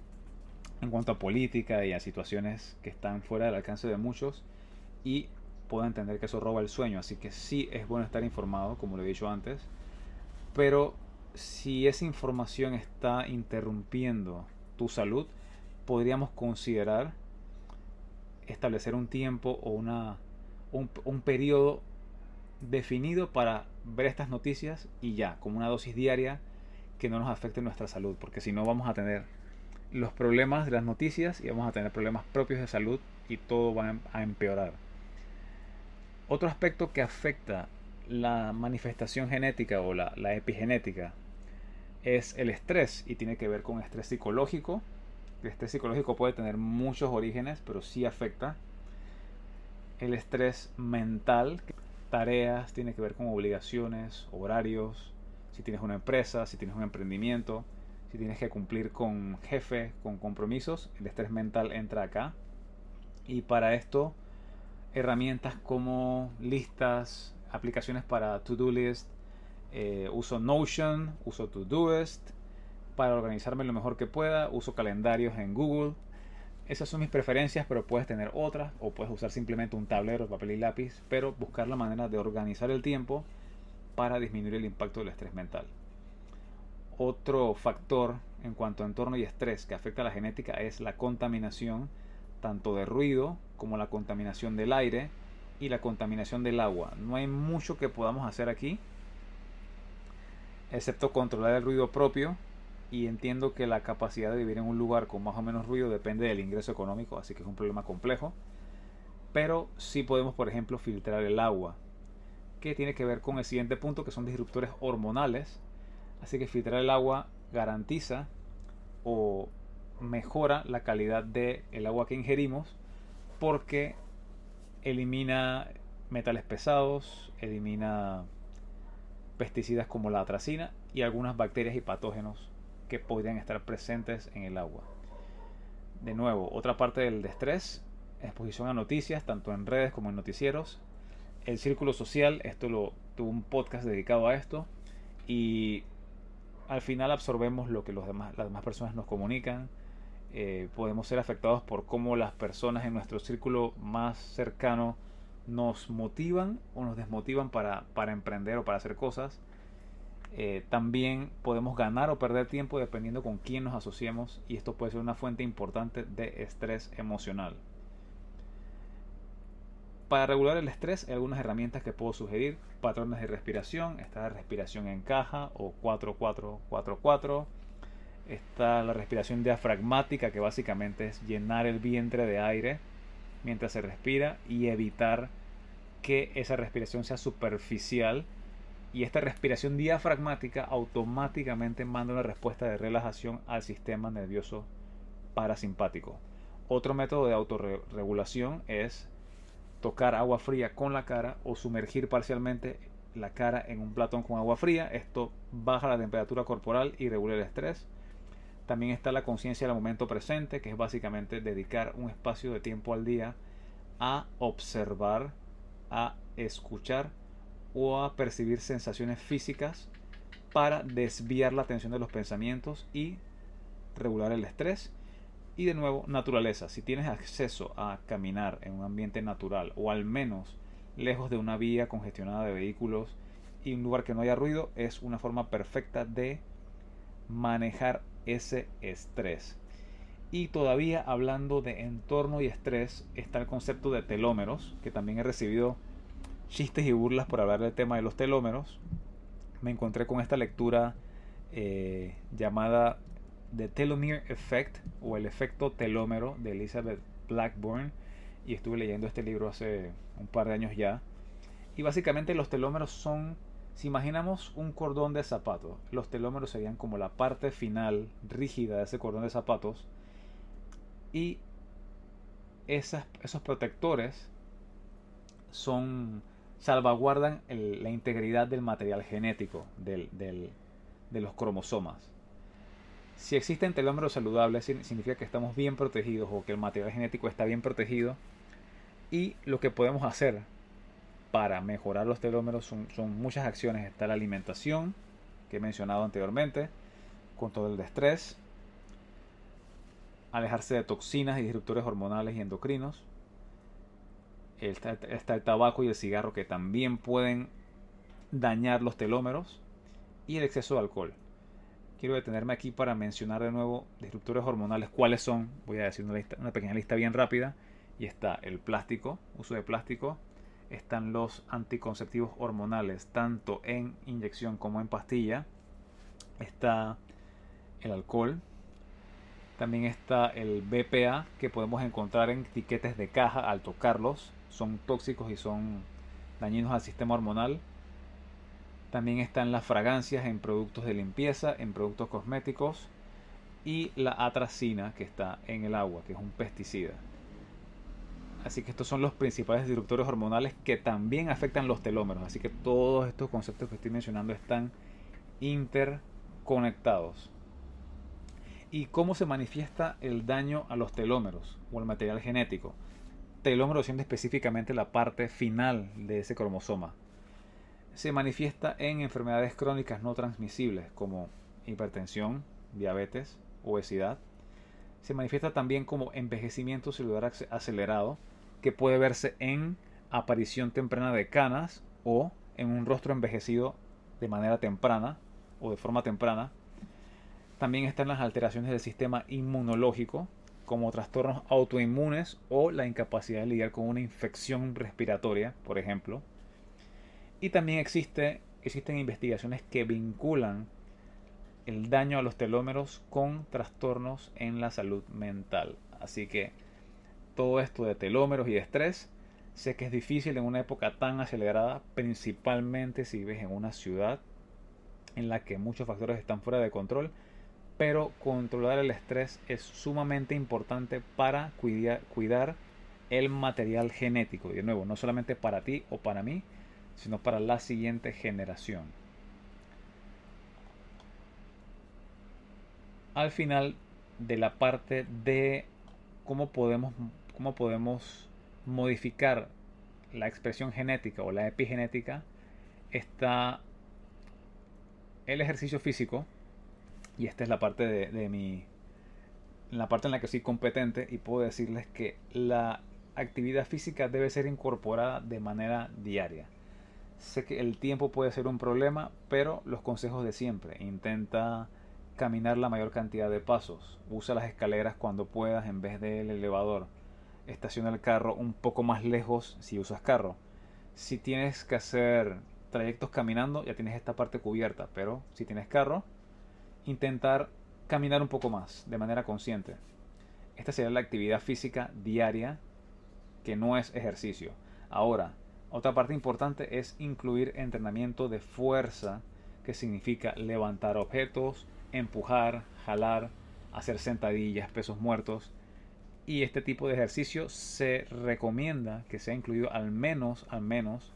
en cuanto a política y a situaciones que están fuera del alcance de muchos y puedo entender que eso roba el sueño, así que sí es bueno estar informado, como lo he dicho antes, pero si esa información está interrumpiendo tu salud, podríamos considerar establecer un tiempo o una un, periodo definido para ver estas noticias y ya, como una dosis diaria que no nos afecte nuestra salud, porque si no vamos a tener los problemas de las noticias y vamos a tener problemas propios de salud y todo va a empeorar. Otro aspecto que afecta la manifestación genética o la, la epigenética es el estrés y tiene que ver con estrés psicológico. El estrés psicológico puede tener muchos orígenes, pero sí afecta el estrés mental, tareas, tiene que ver con obligaciones, horarios, si tienes una empresa, si tienes un emprendimiento, si tienes que cumplir con jefe, con compromisos, el estrés mental entra acá. Y para esto, herramientas como listas, aplicaciones para to-do list, eh, uso Notion, uso Todoist para organizarme lo mejor que pueda, uso calendarios en Google, esas son mis preferencias, pero puedes tener otras o puedes usar simplemente un tablero, papel y lápiz, pero buscar la manera de organizar el tiempo para disminuir el impacto del estrés mental. Otro factor en cuanto a entorno y estrés que afecta a la genética es la contaminación, tanto de ruido como la contaminación del aire y la contaminación del agua. No hay mucho que podamos hacer aquí, excepto controlar el ruido propio y entiendo que la capacidad de vivir en un lugar con más o menos ruido depende del ingreso económico, así que es un problema complejo. Pero sí podemos, por ejemplo, filtrar el agua, que tiene que ver con el siguiente punto, que son disruptores hormonales. Así que filtrar el agua garantiza o mejora la calidad del el agua que ingerimos porque elimina metales pesados, elimina pesticidas como la atracina y algunas bacterias y patógenos que podrían estar presentes en el agua. De nuevo, otra parte del estrés, exposición a noticias, tanto en redes como en noticieros. El círculo social, esto lo tuvo un podcast dedicado a esto. Y al final absorbemos lo que los demás, las demás personas nos comunican. Eh, podemos ser afectados por cómo las personas en nuestro círculo más cercano nos motivan o nos desmotivan para, emprender o para hacer cosas. Eh, también podemos ganar o perder tiempo dependiendo con quién nos asociemos y esto puede ser una fuente importante de estrés emocional. Para regular el estrés hay algunas herramientas que puedo sugerir. Patrones de respiración, está la respiración en caja o 4444. Está la respiración diafragmática que básicamente es llenar el vientre de aire mientras se respira y evitar que esa respiración sea superficial y esta respiración diafragmática automáticamente manda una respuesta de relajación al sistema nervioso parasimpático. Otro método de autorregulación es tocar agua fría con la cara o sumergir parcialmente la cara en un platón con agua fría. Esto baja la temperatura corporal y regula el estrés. También está la conciencia del momento presente, que es básicamente dedicar un espacio de tiempo al día a observar, a escuchar o a percibir sensaciones físicas para desviar la atención de los pensamientos y regular el estrés. Y de nuevo, naturaleza. Si tienes acceso a caminar en un ambiente natural o al menos lejos de una vía congestionada de vehículos y un lugar que no haya ruido, es una forma perfecta de manejar ese estrés. Y todavía hablando de entorno y estrés, está el concepto de telómeros, que también he recibido chistes y burlas por hablar del tema de los telómeros, me encontré con esta lectura eh, llamada The Telomere Effect o el efecto telómero de Elizabeth Blackburn y estuve leyendo este libro hace un par de años ya. Y básicamente los telómeros son, si imaginamos un cordón de zapatos, los telómeros serían como la parte final rígida de ese cordón de zapatos y esos protectores son salvaguardan la integridad del material genético de los cromosomas. Si existen telómeros saludables, significa que estamos bien protegidos o que el material genético está bien protegido. Y lo que podemos hacer para mejorar los telómeros son, muchas acciones. Está la alimentación, que he mencionado anteriormente, control del estrés, alejarse de toxinas y disruptores hormonales y endocrinos, está, el tabaco y el cigarro que también pueden dañar los telómeros y el exceso de alcohol. Quiero detenerme aquí para mencionar de nuevo disruptores hormonales. ¿Cuáles son? Voy a decir una, una pequeña lista bien rápida. Y está el plástico, uso de plástico. Están los anticonceptivos hormonales, tanto en inyección como en pastilla. Está el alcohol, también está el BPA que podemos encontrar en etiquetes de caja al tocarlos son tóxicos y son dañinos al sistema hormonal. También están las fragancias en productos de limpieza, en productos cosméticos y la atracina que está en el agua, que es un pesticida. Así que estos son los principales disruptores hormonales que también afectan los telómeros. Así que todos estos conceptos que estoy mencionando están interconectados. ¿Y cómo se manifiesta el daño a los telómeros o al material genético? telómero siendo específicamente la parte final de ese cromosoma. Se manifiesta en enfermedades crónicas no transmisibles como hipertensión, diabetes, obesidad. se manifiesta también como envejecimiento celular acelerado, que puede verse en aparición temprana de canas o en un rostro envejecido de manera temprana o de forma temprana. También están las alteraciones del sistema inmunológico, como trastornos autoinmunes o la incapacidad de lidiar con una infección respiratoria, por ejemplo. Y también existe, existen investigaciones que vinculan el daño a los telómeros con trastornos en la salud mental. Así que todo esto de telómeros y de estrés, sé que es difícil en una época tan acelerada, principalmente si vives en una ciudad en la que muchos factores están fuera de control pero controlar el estrés es sumamente importante para cuidar, el material genético. Y de nuevo, no solamente para ti o para mí, sino para la siguiente generación. Al final de la parte de cómo podemos, cómo podemos modificar la expresión genética o la epigenética, está el ejercicio físico, y esta es la parte de, mi la parte en la que soy competente y puedo decirles que la actividad física debe ser incorporada de manera diaria. Sé que el tiempo puede ser un problema, pero los consejos de siempre. Intenta caminar la mayor cantidad de pasos. Usa las escaleras cuando puedas en vez del elevador. Estaciona el carro un poco más lejos si usas carro. Si tienes que hacer trayectos caminando, ya tienes esta parte cubierta, pero si tienes carro, intentar caminar un poco más de manera consciente. Esta sería la actividad física diaria que no es ejercicio. Ahora, otra parte importante es incluir entrenamiento de fuerza, que significa levantar objetos, empujar, jalar, hacer sentadillas, pesos muertos. Y este tipo de ejercicio se recomienda que sea incluido al menos, al menos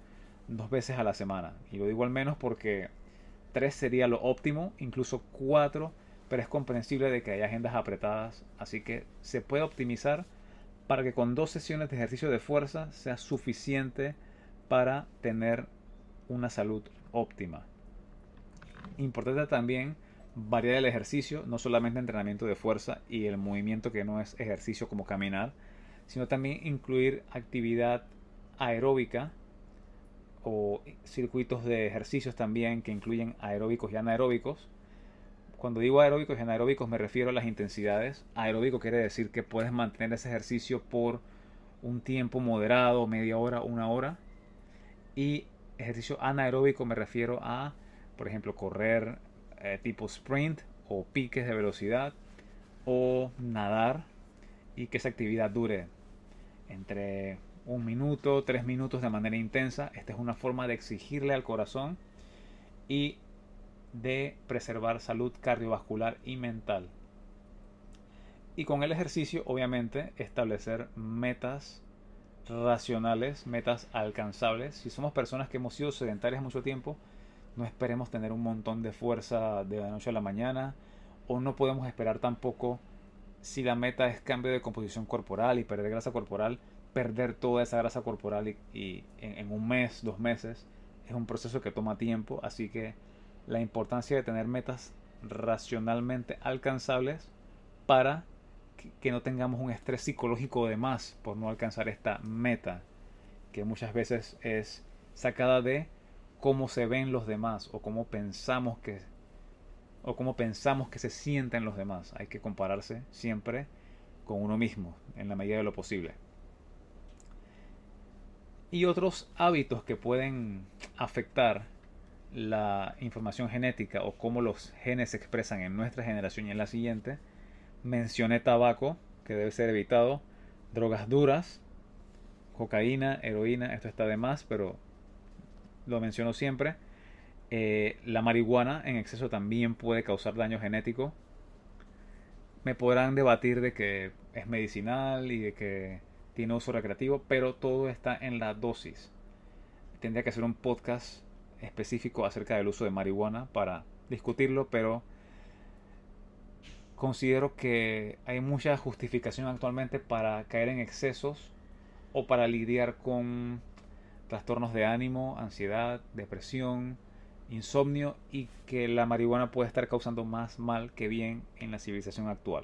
dos veces a la semana. Y lo digo al menos porque 3 sería lo óptimo, incluso 4, pero es comprensible de que haya agendas apretadas, así que se puede optimizar para que con dos sesiones de ejercicio de fuerza sea suficiente para tener una salud óptima. Importante también variar el ejercicio, no solamente entrenamiento de fuerza y el movimiento que no es ejercicio como caminar, sino también incluir actividad aeróbica o circuitos de ejercicios también que incluyen aeróbicos y anaeróbicos. Cuando digo aeróbicos y anaeróbicos me refiero a las intensidades. Aeróbico quiere decir que puedes mantener ese ejercicio por un tiempo moderado, media hora, una hora. Y ejercicio anaeróbico me refiero a, por ejemplo, correr eh, tipo sprint o piques de velocidad o nadar y que esa actividad dure entre un minuto, tres minutos de manera intensa. Esta es una forma de exigirle al corazón y de preservar salud cardiovascular y mental. Y con el ejercicio, obviamente, establecer metas racionales, metas alcanzables. Si somos personas que hemos sido sedentarias mucho tiempo, no esperemos tener un montón de fuerza de la noche a la mañana o no podemos esperar tampoco si la meta es cambio de composición corporal y perder grasa corporal, perder toda esa grasa corporal y, en, un mes, dos meses, es un proceso que toma tiempo, así que la importancia de tener metas racionalmente alcanzables para que, no tengamos un estrés psicológico de más por no alcanzar esta meta, que muchas veces es sacada de cómo se ven los demás o cómo pensamos que o cómo pensamos que se sienten los demás. Hay que compararse siempre con uno mismo en la medida de lo posible y otros hábitos que pueden afectar la información genética o cómo los genes se expresan en nuestra generación y en la siguiente. Mencioné tabaco, que debe ser evitado, drogas duras, cocaína, heroína, esto está de más, pero lo menciono siempre. Eh, la marihuana en exceso también puede causar daño genético. Me podrán debatir de que es medicinal y de que tiene uso recreativo, pero todo está en la dosis. Tendría que hacer un podcast específico acerca del uso de marihuana para discutirlo, pero considero que hay mucha justificación actualmente para caer en excesos o para lidiar con trastornos de ánimo, ansiedad, depresión, insomnio y que la marihuana puede estar causando más mal que bien en la civilización actual.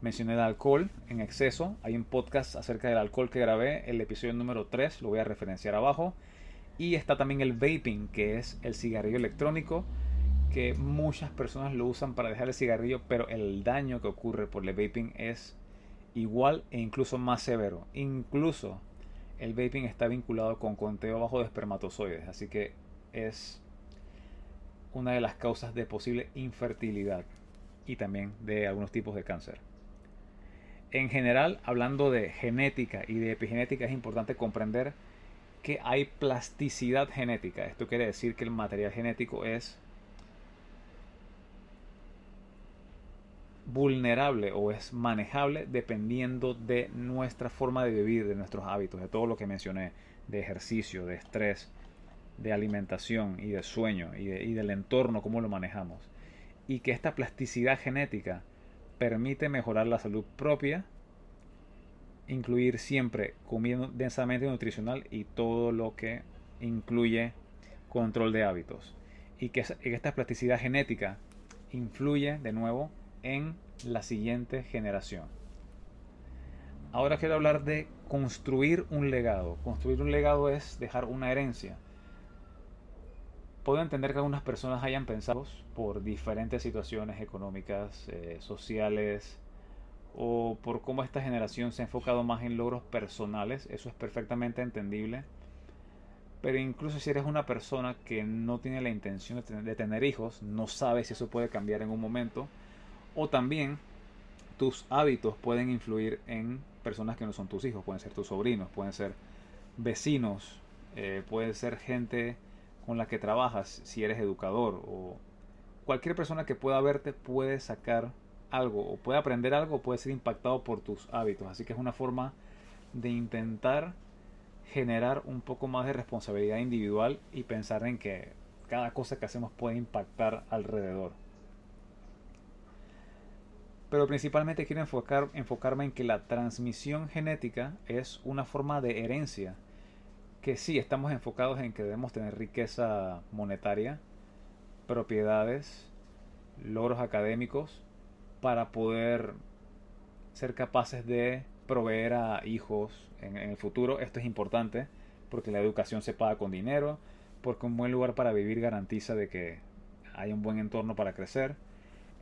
Mencioné el alcohol en exceso. Hay un podcast acerca del alcohol que grabé, el episodio número 3, lo voy a referenciar abajo. Y está también el vaping, que es el cigarrillo electrónico, que muchas personas lo usan para dejar el cigarrillo, pero el daño que ocurre por el vaping es igual e incluso más severo. Incluso el vaping está vinculado con conteo bajo de espermatozoides, así que es una de las causas de posible infertilidad y también de algunos tipos de cáncer en general, hablando de genética y de epigenética, es importante comprender que hay plasticidad genética. Esto quiere decir que el material genético es vulnerable o es manejable dependiendo de nuestra forma de vivir, de nuestros hábitos, de todo lo que mencioné, de ejercicio, de estrés, de alimentación y de sueño y, del entorno, cómo lo manejamos. Y que esta plasticidad genética permite mejorar la salud propia, incluir siempre comiendo densamente nutricional y todo lo que incluye control de hábitos. Y que esta plasticidad genética influye de nuevo en la siguiente generación. Ahora quiero hablar de construir un legado. Construir un legado es dejar una herencia puedo entender que algunas personas hayan pensado por diferentes situaciones económicas, eh, sociales, o por cómo esta generación se ha enfocado más en logros personales, eso es perfectamente entendible. Pero incluso si eres una persona que no tiene la intención de tener, hijos, no sabes si eso puede cambiar en un momento, o también tus hábitos pueden influir en personas que no son tus hijos, pueden ser tus sobrinos, pueden ser vecinos, eh, pueden ser gente con la que trabajas, si eres educador o cualquier persona que pueda verte puede sacar algo o puede aprender algo o puede ser impactado por tus hábitos. Así que es una forma de intentar generar un poco más de responsabilidad individual y pensar en que cada cosa que hacemos puede impactar alrededor. Pero principalmente quiero enfocar, enfocarme en que la transmisión genética es una forma de herencia que sí estamos enfocados en que debemos tener riqueza monetaria, propiedades, logros académicos, para poder ser capaces de proveer a hijos en, el futuro. Esto es importante porque la educación se paga con dinero, porque un buen lugar para vivir garantiza de que hay un buen entorno para crecer.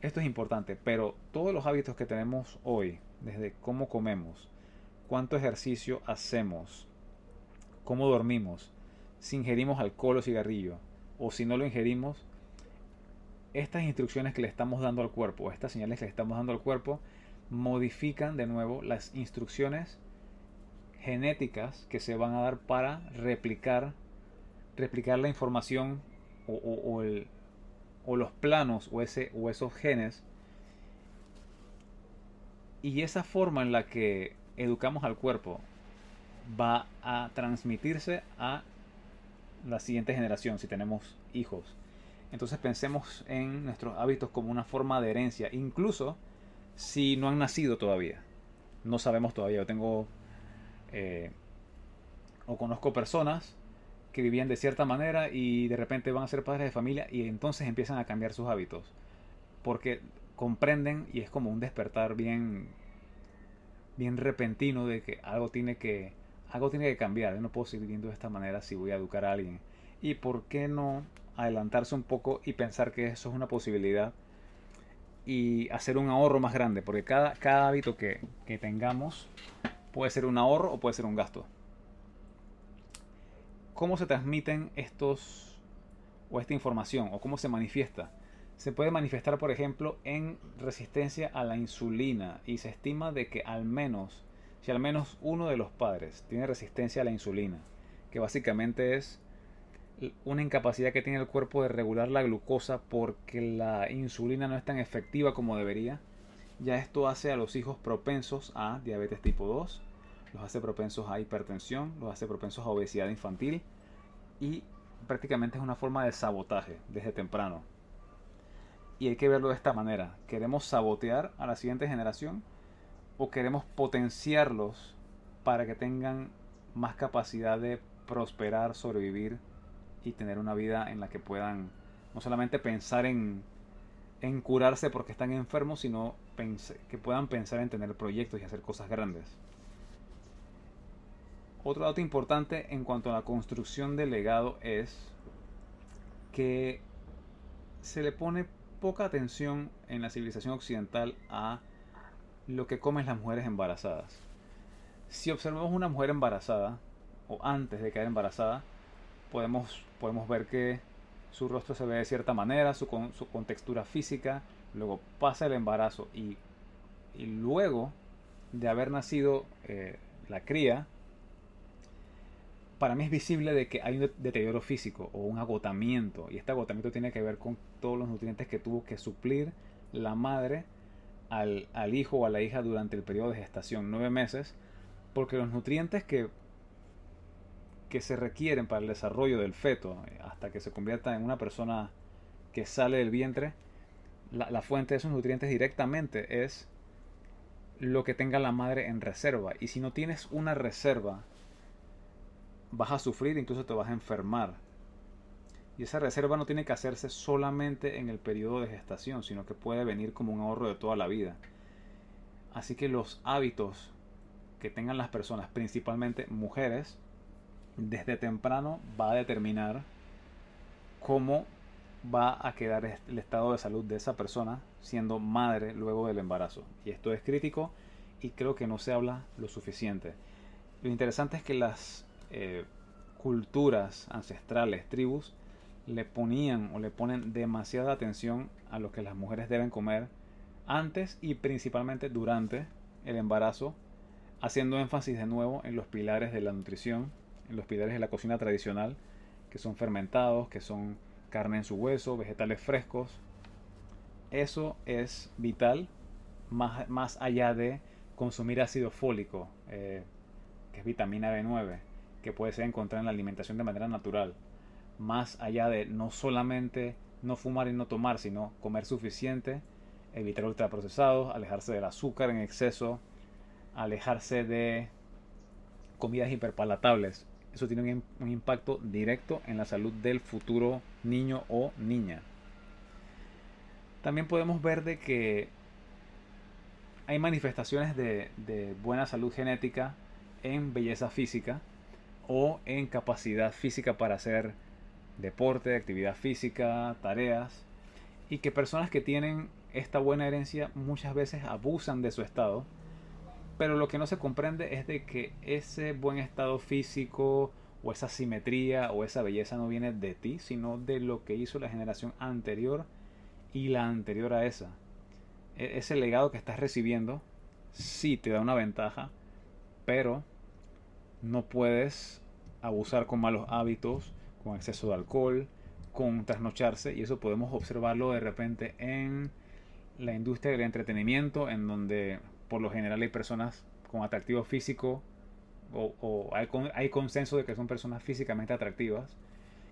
Esto es importante, pero todos los hábitos que tenemos hoy, desde cómo comemos, cuánto ejercicio hacemos, cómo dormimos, si ingerimos alcohol o cigarrillo, o si no lo ingerimos, estas instrucciones que le estamos dando al cuerpo, estas señales que le estamos dando al cuerpo, modifican de nuevo las instrucciones genéticas que se van a dar para replicar, replicar la información o, o los planos o, ese, o esos genes. Y esa forma en la que educamos al cuerpo va a transmitirse a la siguiente generación si tenemos hijos. Entonces pensemos en nuestros hábitos como una forma de herencia, incluso si no han nacido todavía. No sabemos todavía. Yo tengo eh, o conozco personas que vivían de cierta manera y de repente van a ser padres de familia y entonces empiezan a cambiar sus hábitos. Porque comprenden y es como un despertar bien bien repentino de que algo tiene que algo tiene que cambiar, yo no puedo seguir viviendo de esta manera si voy a educar a alguien. Y por qué no adelantarse un poco y pensar que eso es una posibilidad y hacer un ahorro más grande, porque cada, cada hábito que, que tengamos puede ser un ahorro o puede ser un gasto. ¿Cómo se transmiten estos o esta información o cómo se manifiesta? Se puede manifestar, por ejemplo, en resistencia a la insulina y se estima de que al menos si al menos uno de los padres tiene resistencia a la insulina, que básicamente es una incapacidad que tiene el cuerpo de regular la glucosa porque la insulina no es tan efectiva como debería, ya esto hace a los hijos propensos a diabetes tipo 2, los hace propensos a hipertensión, los hace propensos a obesidad infantil y prácticamente es una forma de sabotaje desde temprano. Y hay que verlo de esta manera. ¿Queremos sabotear a la siguiente generación? o queremos potenciarlos para que tengan más capacidad de prosperar, sobrevivir y tener una vida en la que puedan no solamente pensar en, en curarse porque están enfermos, sino que puedan pensar en tener proyectos y hacer cosas grandes. Otro dato importante en cuanto a la construcción del legado es que se le pone poca atención en la civilización occidental a lo que comen las mujeres embarazadas. Si observamos una mujer embarazada, o antes de quedar embarazada, podemos, podemos ver que su rostro se ve de cierta manera, su, su contextura física, luego pasa el embarazo y, y luego de haber nacido eh, la cría, para mí es visible de que hay un deterioro físico o un agotamiento y este agotamiento tiene que ver con todos los nutrientes que tuvo que suplir la madre al, al hijo o a la hija durante el periodo de gestación, nueve meses, porque los nutrientes que que se requieren para el desarrollo del feto eh, hasta que se convierta en una persona que sale del vientre, la, fuente de esos nutrientes directamente es lo que tenga la madre en reserva. Y si no tienes una reserva, vas a sufrir, incluso te vas a enfermar. Y esa reserva no tiene que hacerse solamente en el periodo de gestación, sino que puede venir como un ahorro de toda la vida. Así que los hábitos que tengan las personas, principalmente mujeres, desde temprano va a determinar cómo va a quedar el estado de salud de esa persona siendo madre luego del embarazo. Y esto es crítico y creo que no se habla lo suficiente. Lo interesante es que las eh, culturas ancestrales, tribus, le ponían o le ponen demasiada atención a lo que las mujeres deben comer antes y principalmente durante el embarazo, haciendo énfasis de nuevo en los pilares de la nutrición los pilares de la cocina tradicional, que son fermentados, que son carne en su hueso, vegetales frescos. Eso es vital más, más allá de consumir ácido fólico, eh, que es vitamina B9, que puede ser encontrada en la alimentación de manera natural. Más allá de no solamente no fumar y no tomar, sino comer suficiente, evitar ultraprocesados, alejarse del azúcar en exceso, alejarse de comidas hiperpalatables, eso tiene un, impacto directo en la salud del futuro niño o niña. También podemos ver de que hay manifestaciones de buena salud genética en belleza física o en capacidad física para hacer deporte, actividad física, tareas, y que personas que tienen esta buena herencia muchas veces abusan de su estado pero lo que no se comprende es de que ese buen estado físico o esa simetría o esa belleza no viene de ti, sino de lo que hizo la generación anterior y la anterior a esa. E-, ese legado que estás recibiendo sí te da una ventaja, pero no puedes abusar con malos hábitos, con exceso de alcohol, con trasnocharse, y eso podemos observarlo de repente en la industria del entretenimiento, en donde por lo general hay personas con atractivo físico o, hay, hay, consenso de que son personas físicamente atractivas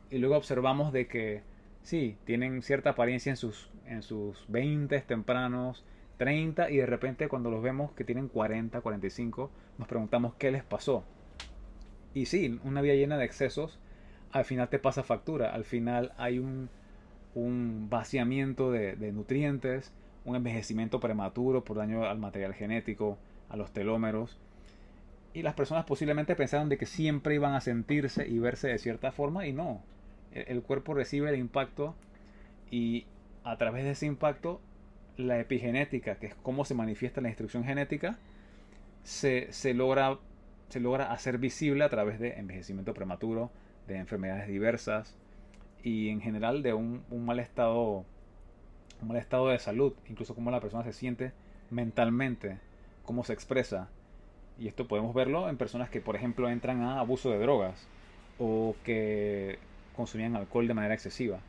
y luego observamos de que sí, tienen cierta apariencia en sus, en sus 20 tempranos, 30 y de repente cuando los vemos que tienen 40, 45, nos preguntamos qué les pasó. Y sí, una vida llena de excesos, al final te pasa factura, al final hay un, un vaciamiento de, de nutrientes, un envejecimiento prematuro por daño al material genético, a los telómeros. Y las personas posiblemente pensaron de que siempre iban a sentirse y verse de cierta forma y no. El cuerpo recibe el impacto y a través de ese impacto la epigenética, que es cómo se manifiesta la instrucción genética, se, logra, se logra hacer visible a través de envejecimiento prematuro, de enfermedades diversas y en general de un, mal estado el estado de salud, incluso cómo la persona se siente mentalmente, cómo se expresa. Y esto podemos verlo en personas que, por ejemplo, entran a abuso de drogas o que consumían alcohol de manera excesiva.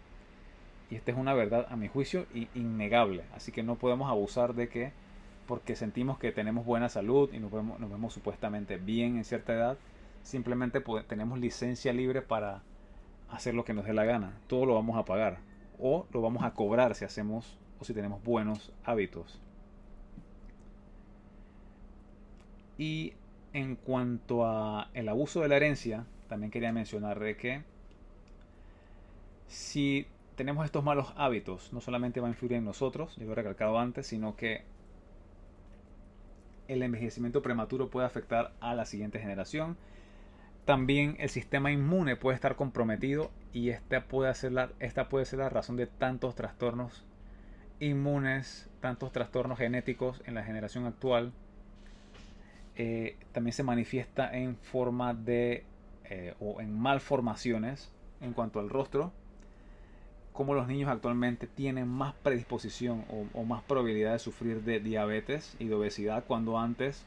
Y esta es una verdad, a mi juicio, innegable. Así que no podemos abusar de que porque sentimos que tenemos buena salud y nos vemos, supuestamente bien en cierta edad, simplemente tenemos licencia libre para hacer lo que nos dé la gana. Todo lo vamos a pagar o lo vamos a cobrar si hacemos o si tenemos buenos hábitos. Y en cuanto a el abuso de la herencia, también quería mencionar que si tenemos estos malos hábitos, no solamente va a influir en nosotros, yo lo he recalcado antes, sino que el envejecimiento prematuro puede afectar a la siguiente generación. También el sistema inmune puede estar comprometido y esta puede, ser la, esta puede ser la razón de tantos trastornos inmunes, tantos trastornos genéticos en la generación actual. Eh, también se manifiesta en forma de eh, o en malformaciones en cuanto al rostro, como los niños actualmente tienen más predisposición o, más probabilidad de sufrir de diabetes y de obesidad cuando antes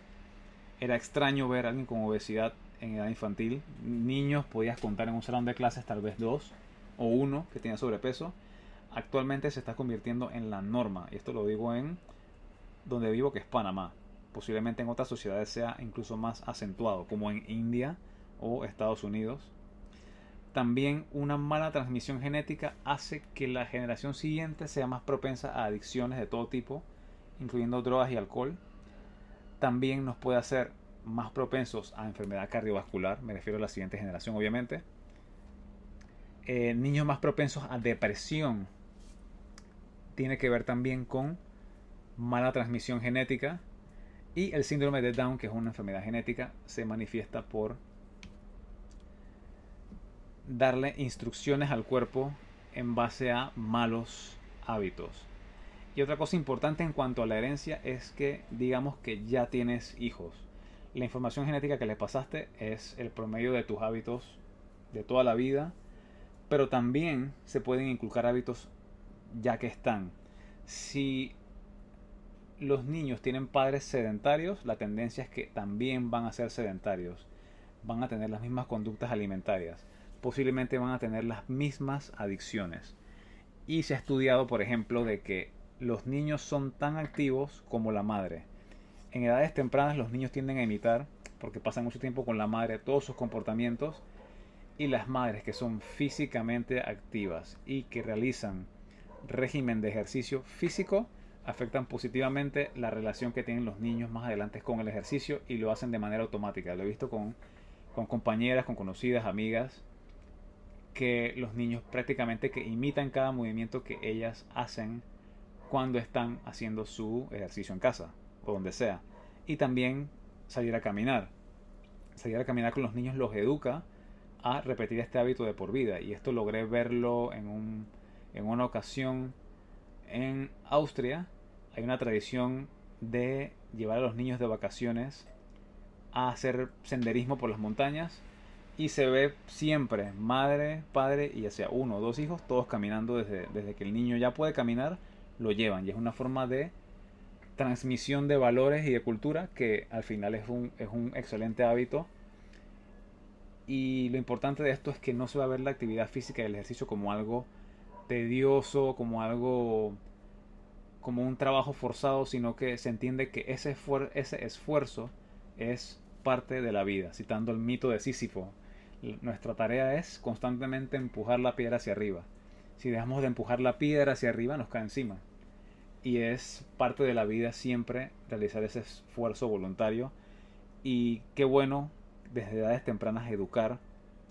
era extraño ver a alguien con obesidad en edad infantil. Niños podías contar en un salón de clases tal vez dos o uno que tenía sobrepeso. Actualmente se está convirtiendo en la norma. Y esto lo digo en donde vivo que es Panamá. Posiblemente en otras sociedades sea incluso más acentuado, como en India o Estados Unidos también una mala transmisión genética hace que la generación siguiente sea más propensa a adicciones de todo tipo, incluyendo drogas y alcohol. También nos puede hacer más propensos a enfermedad cardiovascular, me refiero a la siguiente generación obviamente. Eh, niños más propensos a depresión tiene que ver también con mala transmisión genética y el síndrome de Down, que es una enfermedad genética, se manifiesta por darle instrucciones al cuerpo en base a malos hábitos. Y otra cosa importante en cuanto a la herencia es que digamos que ya tienes hijos. La información genética que le pasaste es el promedio de tus hábitos de toda la vida, pero también se pueden inculcar hábitos ya que están. Si los niños tienen padres sedentarios, la tendencia es que también van a ser sedentarios, van a tener las mismas conductas alimentarias posiblemente van a tener las mismas adicciones. Y se ha estudiado, por ejemplo, de que los niños son tan activos como la madre. En edades tempranas los niños tienden a imitar, porque pasan mucho tiempo con la madre, todos sus comportamientos. Y las madres que son físicamente activas y que realizan régimen de ejercicio físico, afectan positivamente la relación que tienen los niños más adelante con el ejercicio y lo hacen de manera automática. Lo he visto con, con compañeras, con conocidas, amigas que los niños prácticamente que imitan cada movimiento que ellas hacen cuando están haciendo su ejercicio en casa o donde sea. Y también salir a caminar. Salir a caminar con los niños los educa a repetir este hábito de por vida. Y esto logré verlo en, un, en una ocasión en Austria. Hay una tradición de llevar a los niños de vacaciones a hacer senderismo por las montañas y se ve siempre madre, padre y ya sea uno o dos hijos, todos caminando desde, desde que el niño ya puede caminar, lo llevan. Y es una forma de transmisión de valores y de cultura que al final es un, es un excelente hábito. Y lo importante de esto es que no se va a ver la actividad física y el ejercicio como algo tedioso, como algo como un trabajo forzado, sino que se entiende que ese, ese esfuerzo es parte de la vida, citando el mito de Sísifo, nuestra tarea es constantemente empujar la piedra hacia arriba. Si dejamos de empujar la piedra hacia arriba, nos cae encima. Y es parte de la vida siempre realizar ese esfuerzo voluntario. Y qué bueno desde edades tempranas educar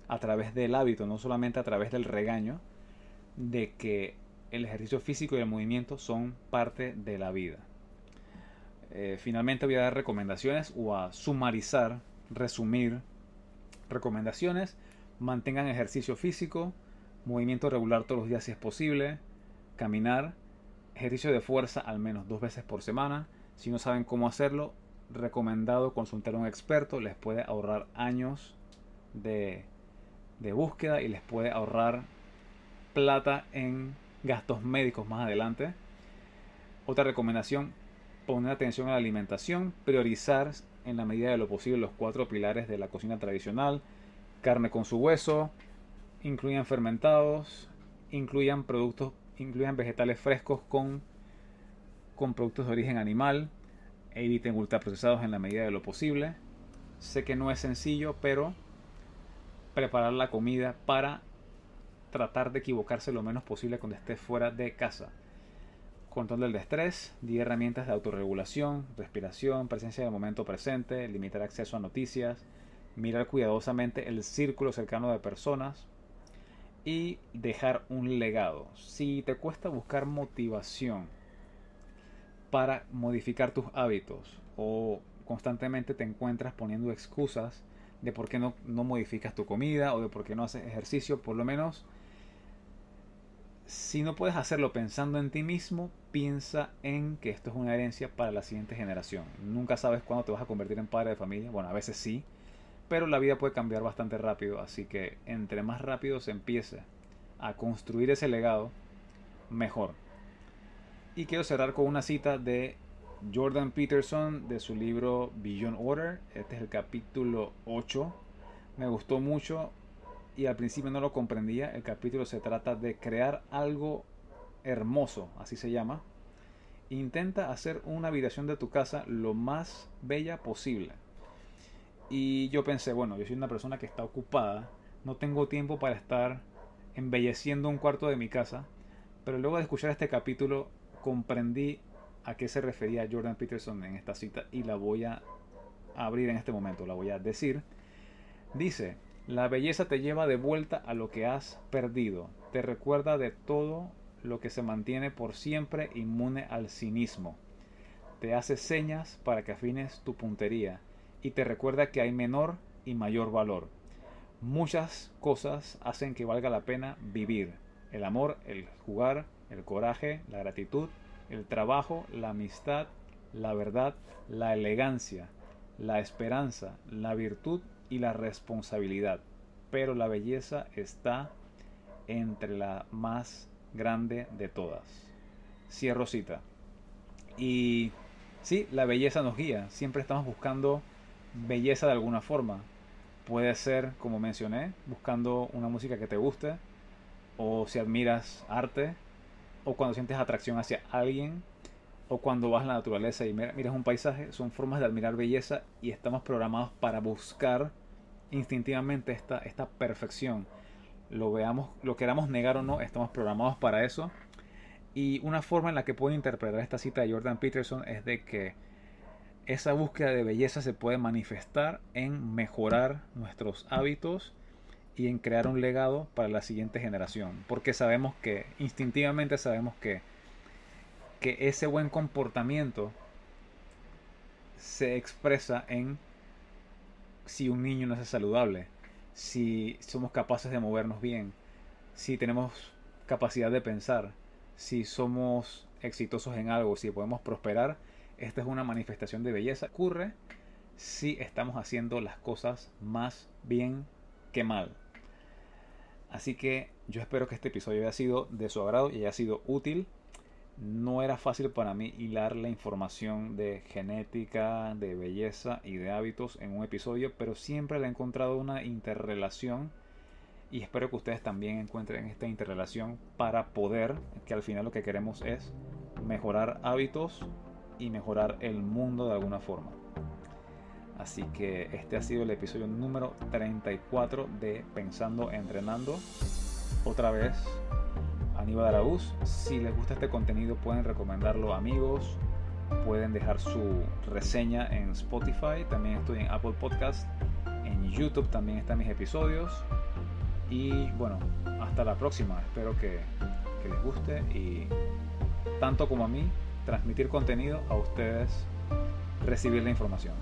a través del hábito, no solamente a través del regaño, de que el ejercicio físico y el movimiento son parte de la vida. Eh, finalmente voy a dar recomendaciones o a sumarizar, resumir Recomendaciones, mantengan ejercicio físico, movimiento regular todos los días si es posible, caminar, ejercicio de fuerza al menos dos veces por semana. Si no saben cómo hacerlo, recomendado consultar a un experto, les puede ahorrar años de, de búsqueda y les puede ahorrar plata en gastos médicos más adelante. Otra recomendación, poner atención a la alimentación, priorizar en la medida de lo posible los cuatro pilares de la cocina tradicional, carne con su hueso, incluyan fermentados, incluyan productos, incluyan vegetales frescos con, con productos de origen animal, eviten ultraprocesados en la medida de lo posible. Sé que no es sencillo, pero preparar la comida para tratar de equivocarse lo menos posible cuando esté fuera de casa control del estrés, 10 herramientas de autorregulación, respiración, presencia del momento presente, limitar acceso a noticias, mirar cuidadosamente el círculo cercano de personas y dejar un legado. Si te cuesta buscar motivación para modificar tus hábitos o constantemente te encuentras poniendo excusas de por qué no, no modificas tu comida o de por qué no haces ejercicio, por lo menos si no puedes hacerlo pensando en ti mismo, piensa en que esto es una herencia para la siguiente generación. Nunca sabes cuándo te vas a convertir en padre de familia. Bueno, a veces sí, pero la vida puede cambiar bastante rápido. Así que entre más rápido se empiece a construir ese legado, mejor. Y quiero cerrar con una cita de Jordan Peterson de su libro Beyond Order. Este es el capítulo 8. Me gustó mucho y al principio no lo comprendía. El capítulo se trata de crear algo hermoso, así se llama. Intenta hacer una habitación de tu casa lo más bella posible. Y yo pensé, bueno, yo soy una persona que está ocupada, no tengo tiempo para estar embelleciendo un cuarto de mi casa, pero luego de escuchar este capítulo comprendí a qué se refería Jordan Peterson en esta cita y la voy a abrir en este momento, la voy a decir. Dice, la belleza te lleva de vuelta a lo que has perdido, te recuerda de todo lo que se mantiene por siempre inmune al cinismo, te hace señas para que afines tu puntería y te recuerda que hay menor y mayor valor. Muchas cosas hacen que valga la pena vivir. El amor, el jugar, el coraje, la gratitud, el trabajo, la amistad, la verdad, la elegancia, la esperanza, la virtud y la responsabilidad, pero la belleza está entre la más grande de todas. Cierro cita. Y sí, la belleza nos guía, siempre estamos buscando belleza de alguna forma. Puede ser, como mencioné, buscando una música que te guste, o si admiras arte, o cuando sientes atracción hacia alguien, o cuando vas a la naturaleza y miras un paisaje, son formas de admirar belleza y estamos programados para buscar instintivamente esta, esta perfección. Lo veamos, lo queramos negar o no, estamos programados para eso. Y una forma en la que puedo interpretar esta cita de Jordan Peterson es de que esa búsqueda de belleza se puede manifestar en mejorar nuestros hábitos y en crear un legado para la siguiente generación. Porque sabemos que, instintivamente sabemos que, que ese buen comportamiento se expresa en si un niño no es saludable, si somos capaces de movernos bien, si tenemos capacidad de pensar, si somos exitosos en algo, si podemos prosperar, esta es una manifestación de belleza. Ocurre si estamos haciendo las cosas más bien que mal. Así que yo espero que este episodio haya sido de su agrado y haya sido útil no era fácil para mí hilar la información de genética, de belleza y de hábitos en un episodio, pero siempre le he encontrado una interrelación y espero que ustedes también encuentren esta interrelación para poder, que al final lo que queremos es mejorar hábitos y mejorar el mundo de alguna forma. Así que este ha sido el episodio número 34 de Pensando Entrenando. Otra vez Aníbal Araúz. Si les gusta este contenido pueden recomendarlo a amigos, pueden dejar su reseña en Spotify, también estoy en Apple Podcast, en YouTube también están mis episodios. Y bueno, hasta la próxima, espero que, que les guste y tanto como a mí, transmitir contenido a ustedes, recibir la información.